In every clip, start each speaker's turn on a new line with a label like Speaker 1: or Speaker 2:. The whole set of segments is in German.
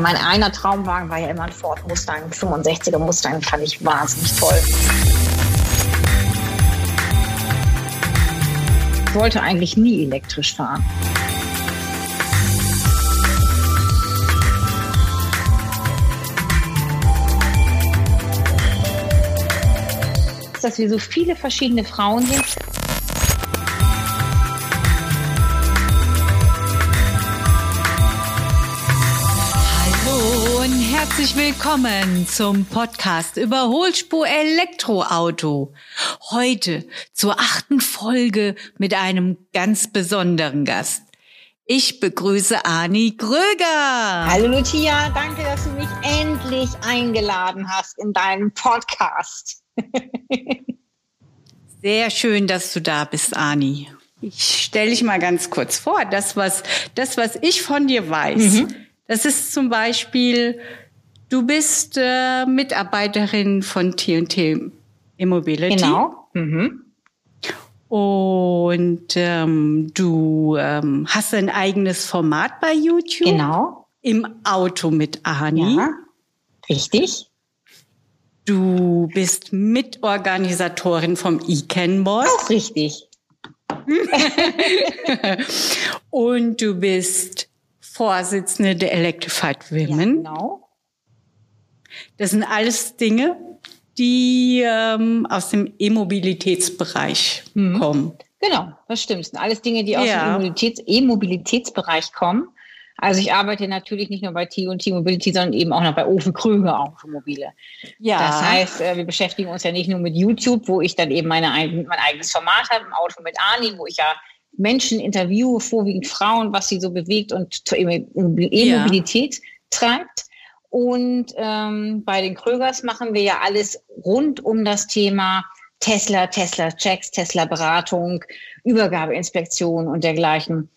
Speaker 1: Mein einer Traumwagen war ja immer ein Ford Mustang, ein 65er Mustang, fand ich wahnsinnig toll. Ich wollte eigentlich nie elektrisch fahren. dass wir so viele verschiedene Frauen sind.
Speaker 2: Herzlich willkommen zum Podcast Überholspur Elektroauto. Heute zur achten Folge mit einem ganz besonderen Gast. Ich begrüße Ani Gröger.
Speaker 1: Hallo Lucia, danke, dass du mich endlich eingeladen hast in deinen Podcast.
Speaker 2: Sehr schön, dass du da bist, Ani. Ich stelle dich mal ganz kurz vor. Das, was, das, was ich von dir weiß, mhm. das ist zum Beispiel, du bist äh, Mitarbeiterin von T&T Immobility.
Speaker 1: Genau. Mhm.
Speaker 2: Und ähm, du ähm, hast ein eigenes Format bei YouTube.
Speaker 1: Genau.
Speaker 2: Im Auto mit Ani.
Speaker 1: Ja, richtig.
Speaker 2: Du bist Mitorganisatorin vom E-Can-Board.
Speaker 1: Auch richtig.
Speaker 2: Und du bist Vorsitzende der Electrified Women.
Speaker 1: Ja, genau.
Speaker 2: Das sind alles Dinge, die ähm, aus dem E-Mobilitätsbereich mhm. kommen.
Speaker 1: Genau, das stimmt. Das sind alles Dinge, die aus ja. dem E-Mobilitätsbereich kommen. Also ich arbeite natürlich nicht nur bei T und T Mobility, sondern eben auch noch bei Ofen Krüger Automobile. Ja. Das heißt, äh, wir beschäftigen uns ja nicht nur mit YouTube, wo ich dann eben meine, mein eigenes Format habe, im Auto mit Ani, wo ich ja Menschen interviewe, vorwiegend Frauen, was sie so bewegt und zur E-Mobilität ja. treibt. Und ähm, bei den Krögers machen wir ja alles rund um das Thema Tesla, Tesla-Checks, Tesla-Beratung, Übergabeinspektion und dergleichen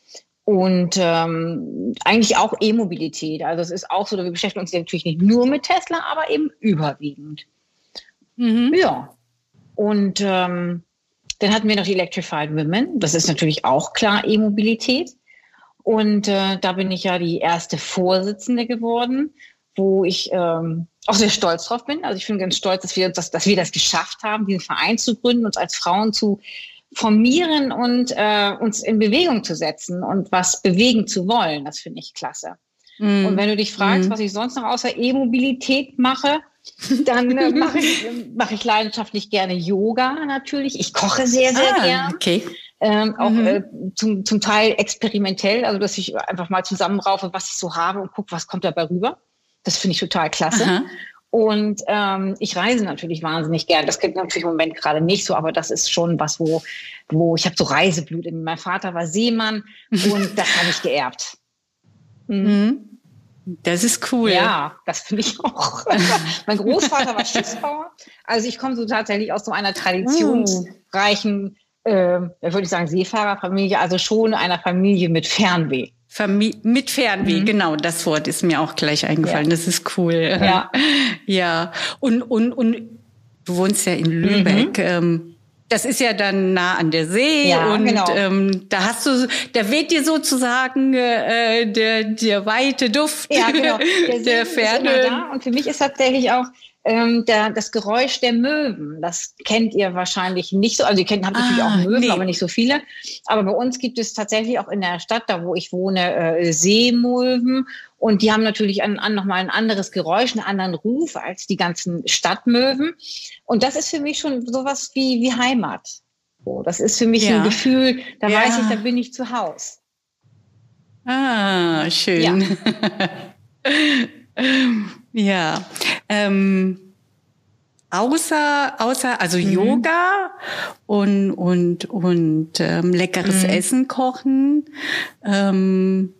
Speaker 1: und ähm, eigentlich auch E-Mobilität. Also es ist auch so, wir beschäftigen uns natürlich nicht nur mit Tesla, aber eben überwiegend. Mhm. Ja. Und ähm, dann hatten wir noch die Electrified Women. Das ist natürlich auch klar E-Mobilität. Und äh, da bin ich ja die erste Vorsitzende geworden, wo ich ähm, auch sehr stolz drauf bin. Also ich bin ganz stolz, dass wir, dass, dass wir das geschafft haben, diesen Verein zu gründen, uns als Frauen zu formieren und äh, uns in Bewegung zu setzen und was bewegen zu wollen. Das finde ich klasse. Mm. Und wenn du dich fragst, mm. was ich sonst noch außer E-Mobilität mache, dann äh, mache ich, mach ich leidenschaftlich gerne Yoga natürlich. Ich koche sehr, sehr ah, gern.
Speaker 2: Okay.
Speaker 1: Ähm, auch mhm. äh, zum, zum Teil experimentell, also dass ich einfach mal zusammenraufe, was ich so habe und gucke, was kommt dabei rüber. Das finde ich total klasse. Aha. Und ähm, ich reise natürlich wahnsinnig gern. Das geht natürlich im Moment gerade nicht so, aber das ist schon was, wo, wo ich habe so Reiseblut. Mein Vater war Seemann und das habe ich geerbt.
Speaker 2: Mhm. mhm. Das ist cool.
Speaker 1: Ja, das finde ich auch. mein Großvater war Schiffsbauer. Also ich komme so tatsächlich aus so einer traditionsreichen, äh, würde ich sagen, Seefahrerfamilie, also schon einer Familie mit Fernweh.
Speaker 2: Famili mit Fernweh, mhm. genau, das Wort ist mir auch gleich eingefallen. Ja. Das ist cool.
Speaker 1: Ja.
Speaker 2: ja. Und, und, und du wohnst ja in Lübeck. Mhm. Ähm, das ist ja dann nah an der See
Speaker 1: ja,
Speaker 2: und
Speaker 1: genau.
Speaker 2: ähm, da hast du, da weht dir sozusagen äh, der, der weite Duft
Speaker 1: ja, genau. der, der Ferne. Und für mich ist tatsächlich auch ähm, der, das Geräusch der Möwen. Das kennt ihr wahrscheinlich nicht so. Also ihr kennt habt natürlich ah, auch Möwen, nee. aber nicht so viele. Aber bei uns gibt es tatsächlich auch in der Stadt, da wo ich wohne, äh, Seemöwen. Und die haben natürlich an, an nochmal ein anderes Geräusch, einen anderen Ruf als die ganzen Stadtmöwen. Und das ist für mich schon sowas wie, wie Heimat. So, das ist für mich ja. ein Gefühl, da ja. weiß ich, da bin ich zu Hause.
Speaker 2: Ah, schön. Ja. Ja. Ähm, außer, außer also mhm. Yoga und, und, und ähm, leckeres mhm. Essen kochen. Ähm,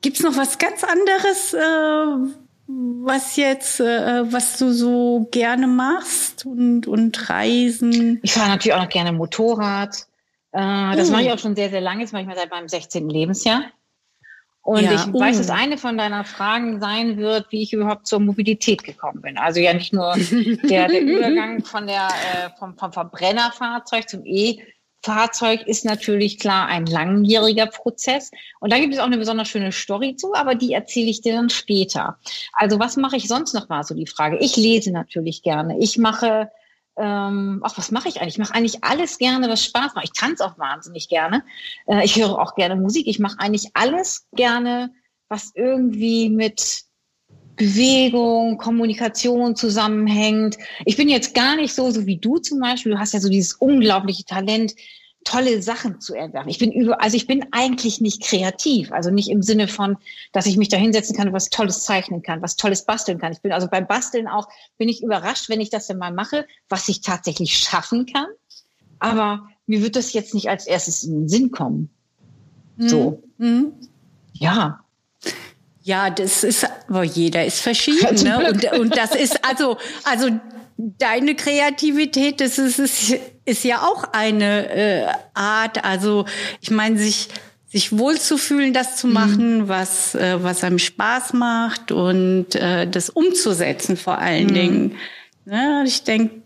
Speaker 2: Gibt noch was ganz anderes, äh, was jetzt, äh, was du so gerne machst und, und Reisen?
Speaker 1: Ich fahre natürlich auch noch gerne Motorrad. Äh, das uh. mache ich auch schon sehr, sehr lange. Das mache ich mal seit meinem 16. Lebensjahr. Und ja, ich weiß, dass eine von deiner Fragen sein wird, wie ich überhaupt zur Mobilität gekommen bin. Also ja nicht nur der, der Übergang von der, äh, vom, vom Verbrennerfahrzeug zum E, Fahrzeug ist natürlich klar ein langjähriger Prozess. Und da gibt es auch eine besonders schöne Story zu, aber die erzähle ich dir dann später. Also was mache ich sonst noch, war so die Frage. Ich lese natürlich gerne. Ich mache, ähm, ach, was mache ich eigentlich? Ich mache eigentlich alles gerne, was Spaß macht. Ich tanze auch wahnsinnig gerne. Äh, ich höre auch gerne Musik. Ich mache eigentlich alles gerne, was irgendwie mit Bewegung, Kommunikation zusammenhängt. Ich bin jetzt gar nicht so, so wie du zum Beispiel. Du hast ja so dieses unglaubliche Talent, tolle Sachen zu entwerfen. Ich bin über, also ich bin eigentlich nicht kreativ. Also nicht im Sinne von, dass ich mich da hinsetzen kann und was Tolles zeichnen kann, was Tolles basteln kann. Ich bin also beim Basteln auch, bin ich überrascht, wenn ich das dann mal mache, was ich tatsächlich schaffen kann. Aber mir wird das jetzt nicht als erstes in den Sinn kommen. So. Mhm. Ja.
Speaker 2: Ja, das ist, aber jeder ist verschieden. Ne? Und, und das ist also, also deine Kreativität, das ist, ist, ist ja auch eine äh, Art, also ich meine, sich sich wohlzufühlen, das zu machen, mhm. was äh, was einem Spaß macht und äh, das umzusetzen vor allen mhm. Dingen. Ja, ich denke,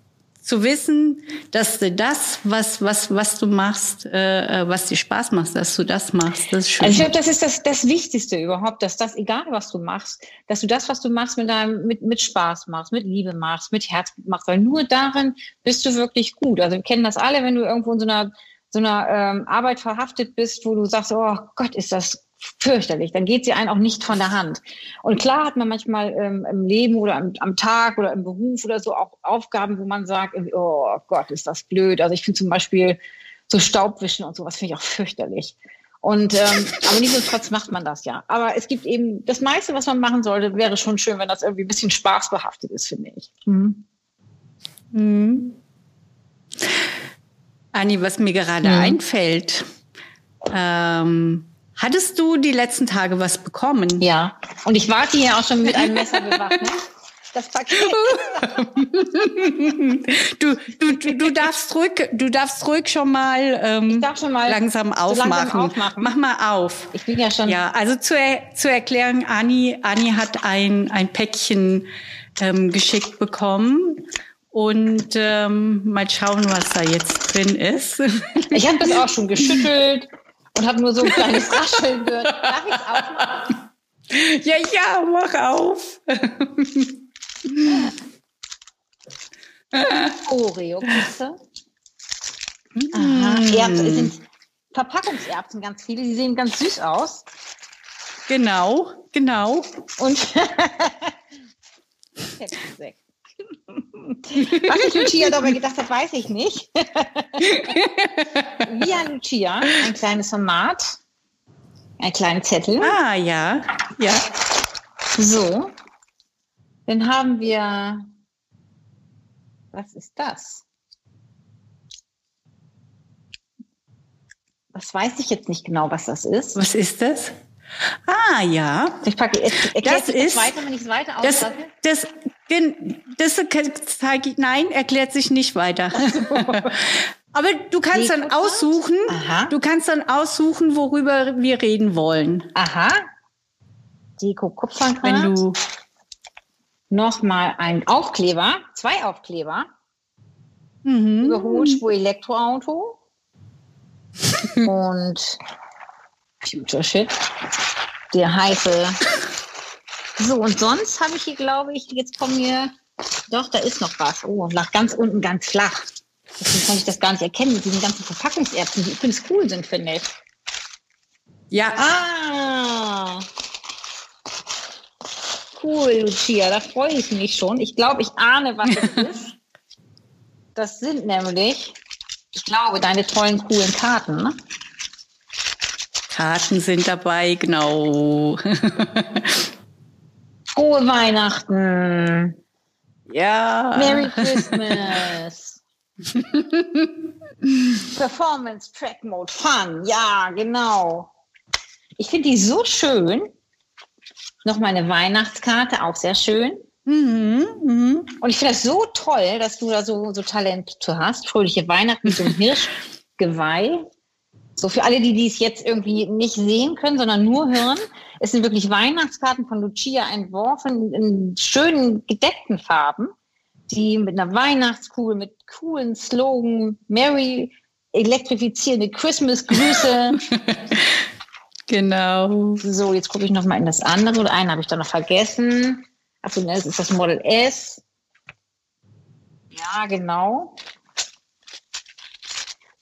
Speaker 2: zu wissen, dass du das, was, was, was du machst, äh, äh, was dir Spaß macht, dass du das machst, das ist schön.
Speaker 1: Also ich glaube, das ist das, das Wichtigste überhaupt, dass das, egal was du machst, dass du das, was du machst, mit deinem, mit, mit Spaß machst, mit Liebe machst, mit Herz machst, weil nur darin bist du wirklich gut. Also wir kennen das alle, wenn du irgendwo in so einer, so einer ähm, Arbeit verhaftet bist, wo du sagst, oh Gott, ist das fürchterlich. Dann geht sie einen auch nicht von der Hand. Und klar hat man manchmal ähm, im Leben oder am, am, Tag oder im Beruf oder so auch Aufgaben, wo man sagt, oh Gott, ist das blöd. Also ich finde zum Beispiel so Staubwischen und sowas finde ich auch fürchterlich. Und ähm, aber nichtsdestotrotz macht man das ja. Aber es gibt eben das meiste, was man machen sollte, wäre schon schön, wenn das irgendwie ein bisschen spaßbehaftet ist, finde ich. Mhm.
Speaker 2: Mhm. Anni, was mir gerade mhm. einfällt, ähm, Hattest du die letzten Tage was bekommen?
Speaker 1: Ja. Und ich warte hier auch schon mit einem Messer bewaffnet. Das Paket.
Speaker 2: du, du, du, darfst ruhig, du darfst ruhig schon mal, ähm, schon mal langsam, aufmachen. langsam aufmachen. Mach mal auf.
Speaker 1: Ich bin ja schon.
Speaker 2: Ja, also zur, zur Erklärung, Anni, Anni hat ein, ein Päckchen ähm, geschickt bekommen. Und ähm, mal schauen, was da jetzt drin ist.
Speaker 1: Ich habe das auch schon geschüttelt und habe nur so ein kleines Rascheln gehört. Darf ich es aufmachen?
Speaker 2: Ja, ja, mach auf.
Speaker 1: Oreo-Küsse. Aha, mm. Erbsen sind Verpackungserbsen ganz viele, die sehen ganz süß aus.
Speaker 2: Genau, genau.
Speaker 1: Und Was sich Lucia dabei gedacht hat, weiß ich nicht. Via Lucia, ein kleines Format, ein kleiner Zettel.
Speaker 2: Ah, ja, ja.
Speaker 1: So, dann haben wir, was ist das? Das weiß ich jetzt nicht genau, was das ist.
Speaker 2: Was ist das? Ah, ja.
Speaker 1: Ich packe, das ist, weiter, wenn ich es weiter
Speaker 2: das, das, das zeige ich, nein, erklärt sich nicht weiter. Aber du kannst dann aussuchen, du kannst dann aussuchen, worüber wir reden wollen.
Speaker 1: Aha. Deko Kupferdraht.
Speaker 2: Wenn du
Speaker 1: nochmal ein Aufkleber, zwei Aufkleber. Mhm. Überholspur Elektroauto. und Future Shit. Der heiße so, und sonst habe ich hier, glaube ich, jetzt kommen hier, doch, da ist noch was. Oh, lag ganz unten ganz flach. Deswegen konnte ich das gar nicht erkennen mit diesen ganzen Verpackungserbsen, die übrigens cool sind, finde ich.
Speaker 2: Ja.
Speaker 1: Ah. Cool, Lucia, da freue ich mich schon. Ich glaube, ich ahne, was es ist. Das sind nämlich, ich glaube, deine tollen, coolen Karten. Ne?
Speaker 2: Karten sind dabei, genau.
Speaker 1: Frohe Weihnachten.
Speaker 2: Ja.
Speaker 1: Merry Christmas. Performance Track Mode Fun. Ja, genau. Ich finde die so schön. Noch meine Weihnachtskarte, auch sehr schön. Mhm, mh. Und ich finde das so toll, dass du da so, so Talent zu hast. Fröhliche Weihnachten mit so einem Hirschgeweih. So für alle, die dies jetzt irgendwie nicht sehen können, sondern nur hören. Es sind wirklich Weihnachtskarten von Lucia entworfen in schönen gedeckten Farben, die mit einer Weihnachtskugel, mit coolen Slogan, Merry elektrifizierende Christmas-Grüße.
Speaker 2: genau.
Speaker 1: So, jetzt gucke ich noch mal in das andere. Oder einen habe ich da noch vergessen. Achso, das ist das Model S. Ja, genau.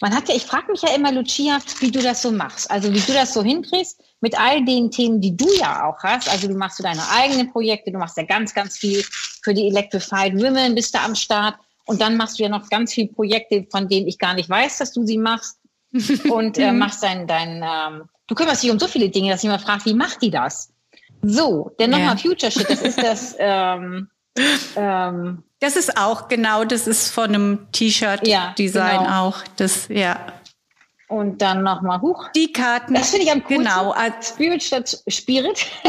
Speaker 1: Man hat ja, ich frage mich ja immer, Lucia, wie du das so machst. Also wie du das so hinkriegst mit all den Themen, die du ja auch hast. Also du machst so deine eigenen Projekte, du machst ja ganz, ganz viel für die Electrified Women, bist da am Start. Und dann machst du ja noch ganz viele Projekte, von denen ich gar nicht weiß, dass du sie machst. Und äh, machst dein, dein ähm, du kümmerst dich um so viele Dinge, dass ich immer frage, wie macht die das? So, denn nochmal ja. Future Shit, das ist das, ähm,
Speaker 2: ähm, das ist auch genau, das ist von einem T-Shirt-Design ja, genau. auch. Das, ja.
Speaker 1: Und dann nochmal hoch.
Speaker 2: Die Karten.
Speaker 1: Das finde ich am coolsten. Genau. Als Spirit statt Spirit.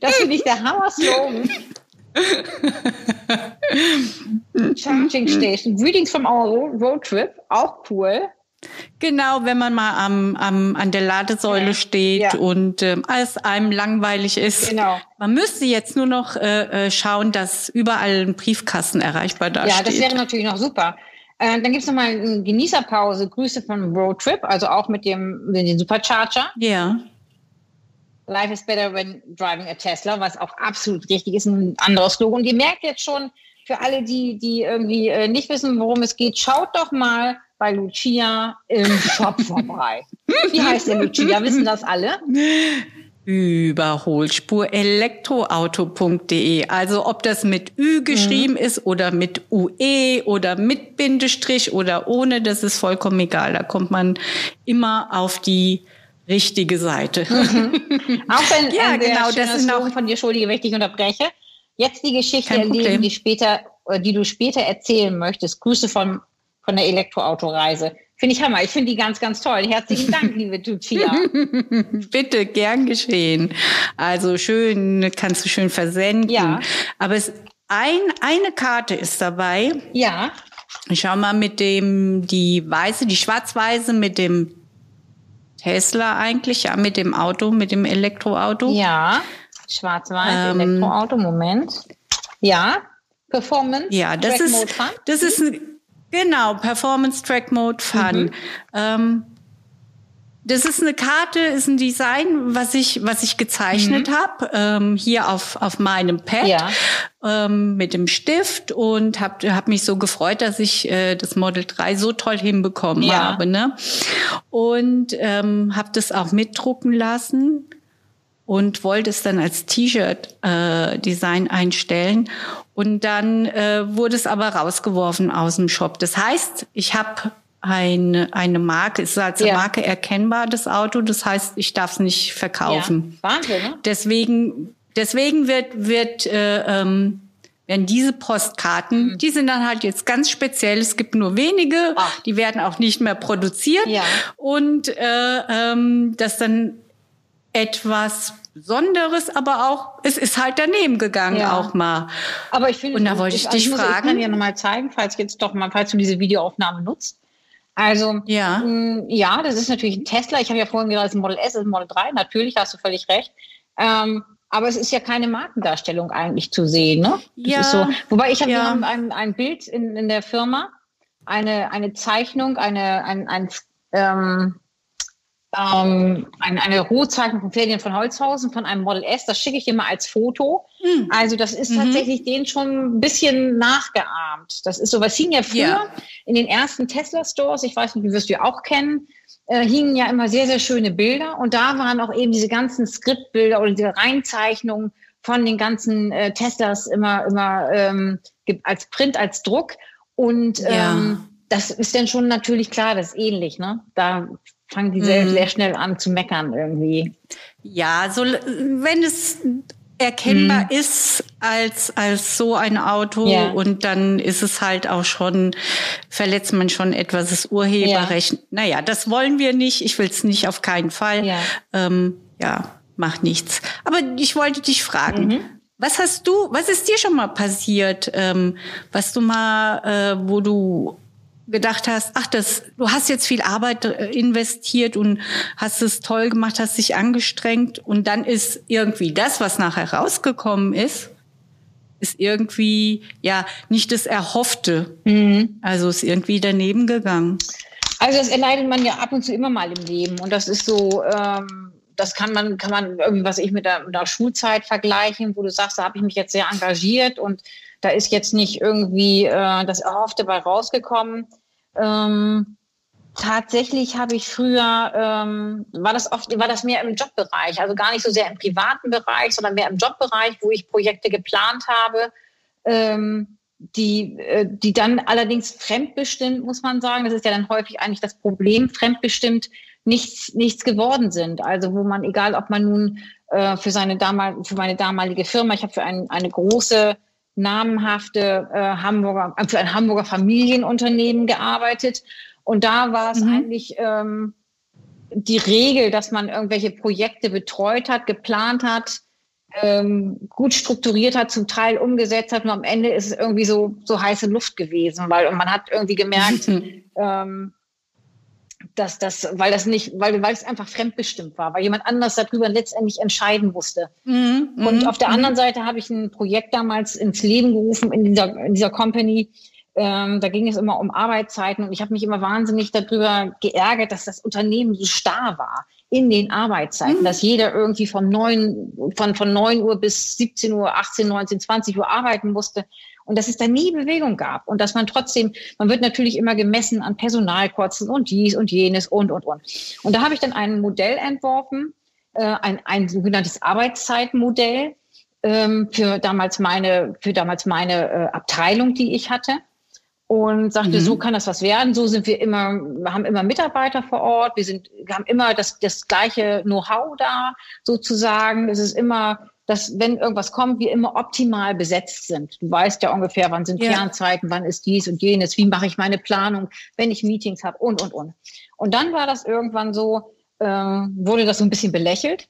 Speaker 1: das finde ich der Hammer-Slogan. Charging Station. Readings from our road trip. Auch cool.
Speaker 2: Genau, wenn man mal am, am, an der Ladesäule steht ja. und ähm, alles einem langweilig ist. Genau. Man müsste jetzt nur noch äh, äh schauen, dass überall ein Briefkasten erreichbar da ja,
Speaker 1: das wäre natürlich noch super. Äh, dann gibt's noch mal eine Genießerpause. Grüße von Road Trip, also auch mit dem, mit dem Supercharger.
Speaker 2: Ja.
Speaker 1: Life is better when driving a Tesla, was auch absolut richtig ist, ein anderes Slogan. Und ihr merkt jetzt schon, für alle, die, die irgendwie äh, nicht wissen, worum es geht, schaut doch mal bei Lucia im Shop vorbei. Wie heißt der Lucia? Wissen das alle?
Speaker 2: Überholspur elektroauto.de. Also ob das mit Ü geschrieben mhm. ist oder mit UE oder mit Bindestrich oder ohne, das ist vollkommen egal. Da kommt man immer auf die richtige Seite.
Speaker 1: Mhm. Auch wenn ja, genau, das ist noch von dir schuldige, wenn ich dich unterbreche. Jetzt die Geschichte, die, die, später, die du später erzählen möchtest. Grüße von, von der Elektroautoreise. Finde ich Hammer. Ich finde die ganz, ganz toll. Herzlichen Dank, liebe Lucia.
Speaker 2: Bitte, gern geschehen. Also schön, kannst du schön versenden. Ja. Aber es, ein, eine Karte ist dabei.
Speaker 1: Ja.
Speaker 2: Ich schau mal mit dem, die weiße, die schwarz-weiße mit dem Tesla eigentlich, ja, mit dem Auto, mit dem Elektroauto.
Speaker 1: Ja. Schwarz-Weiß, ähm, Elektroauto, Moment. Ja. Performance.
Speaker 2: Ja, das Track ist, das ist ein, Genau, Performance Track Mode Fun. Mhm. Ähm, das ist eine Karte, ist ein Design, was ich, was ich gezeichnet mhm. habe, ähm, hier auf, auf meinem Pad ja. ähm, mit dem Stift und habe hab mich so gefreut, dass ich äh, das Model 3 so toll hinbekommen ja. habe. Ne? Und ähm, habe das auch mitdrucken lassen und wollte es dann als T-Shirt-Design äh, einstellen. Und dann äh, wurde es aber rausgeworfen aus dem Shop. Das heißt, ich habe eine, eine Marke, es ist als ja. Marke erkennbar, das Auto. Das heißt, ich darf es nicht verkaufen.
Speaker 1: Ja. Wahnsinn, ne?
Speaker 2: Deswegen, deswegen wird, wird äh, ähm, werden diese Postkarten, mhm. die sind dann halt jetzt ganz speziell. Es gibt nur wenige, Ach. die werden auch nicht mehr produziert. Ja. Und äh, ähm, das dann etwas Besonderes, aber auch, es ist halt daneben gegangen ja. auch mal.
Speaker 1: Aber ich finde,
Speaker 2: und da wollte ich, ich dich also, fragen. Ich
Speaker 1: kann dir nochmal zeigen, falls jetzt doch mal, falls du diese Videoaufnahme nutzt. Also, ja, mh, mm, ja das ist natürlich ein Tesla. Ich habe ja vorhin gesagt, es ist ein Model S, es ist ein Model 3. Natürlich hast du völlig recht. Ähm, aber es ist ja keine Markendarstellung eigentlich zu sehen, ne? Das ja. So. Wobei ich habe ja. ein, ein Bild in, in der Firma, eine, eine Zeichnung, eine, ein, ein ähm, ähm, eine, eine Rohzeichnung von Ferdinand von Holzhausen von einem Model S. Das schicke ich mal als Foto. Mhm. Also das ist mhm. tatsächlich den schon ein bisschen nachgeahmt. Das ist so, was hing ja früher ja. in den ersten Tesla-Stores, ich weiß nicht, die wirst du ja auch kennen, äh, hingen ja immer sehr, sehr schöne Bilder. Und da waren auch eben diese ganzen Skriptbilder oder diese Reinzeichnungen von den ganzen äh, Teslas immer, immer ähm, als Print, als Druck. Und ja. ähm, das ist dann schon natürlich klar, das ist ähnlich. Ne? Da fangen die sehr, mhm. sehr schnell an zu meckern irgendwie.
Speaker 2: Ja, so wenn es erkennbar mhm. ist als als so ein Auto ja. und dann ist es halt auch schon verletzt man schon etwas das Urheberrecht. Ja. Naja, das wollen wir nicht. Ich will es nicht auf keinen Fall. Ja. Ähm, ja, macht nichts. Aber ich wollte dich fragen. Mhm. Was hast du, was ist dir schon mal passiert, ähm, was du mal, äh, wo du gedacht hast, ach, das, du hast jetzt viel Arbeit äh, investiert und hast es toll gemacht, hast dich angestrengt und dann ist irgendwie das, was nachher rausgekommen ist, ist irgendwie ja nicht das Erhoffte. Mhm. Also ist irgendwie daneben gegangen.
Speaker 1: Also das erleidet man ja ab und zu immer mal im Leben. Und das ist so, ähm, das kann man, kann man irgendwie, was ich mit der, mit der Schulzeit vergleichen, wo du sagst, da habe ich mich jetzt sehr engagiert und da ist jetzt nicht irgendwie äh, das Erhoffte bei rausgekommen. Ähm, tatsächlich habe ich früher, ähm, war das oft, war das mehr im Jobbereich, also gar nicht so sehr im privaten Bereich, sondern mehr im Jobbereich, wo ich Projekte geplant habe, ähm, die, äh, die dann allerdings fremdbestimmt, muss man sagen, das ist ja dann häufig eigentlich das Problem, fremdbestimmt nichts, nichts geworden sind. Also wo man, egal ob man nun äh, für seine damal für meine damalige Firma, ich habe für ein, eine große namenhafte äh, Hamburger, für ein Hamburger Familienunternehmen gearbeitet und da war es mhm. eigentlich ähm, die Regel, dass man irgendwelche Projekte betreut hat, geplant hat, ähm, gut strukturiert hat, zum Teil umgesetzt hat. Und am Ende ist es irgendwie so, so heiße Luft gewesen, weil und man hat irgendwie gemerkt, ähm, dass das, weil das nicht, weil, weil es einfach fremdbestimmt war, weil jemand anders darüber letztendlich entscheiden musste. Mhm, und mhm, auf der anderen mhm. Seite habe ich ein Projekt damals ins Leben gerufen in dieser, in dieser Company, ähm, da ging es immer um Arbeitszeiten und ich habe mich immer wahnsinnig darüber geärgert, dass das Unternehmen so starr war in den Arbeitszeiten, mhm. dass jeder irgendwie von neun, von, von neun Uhr bis 17 Uhr, 18, 19, 20 Uhr arbeiten musste und dass es da nie Bewegung gab und dass man trotzdem, man wird natürlich immer gemessen an Personalkosten und dies und jenes und, und, und. Und da habe ich dann ein Modell entworfen, äh, ein, ein sogenanntes Arbeitszeitmodell ähm, für damals meine, für damals meine äh, Abteilung, die ich hatte und sagte, mhm. so kann das was werden. So sind wir immer, wir haben immer Mitarbeiter vor Ort. Wir sind, wir haben immer das, das gleiche Know-how da, sozusagen. Es ist immer, dass wenn irgendwas kommt, wir immer optimal besetzt sind. Du weißt ja ungefähr, wann sind ja. Kernzeiten, wann ist dies und jenes, wie mache ich meine Planung, wenn ich Meetings habe und, und, und. Und dann war das irgendwann so, äh, wurde das so ein bisschen belächelt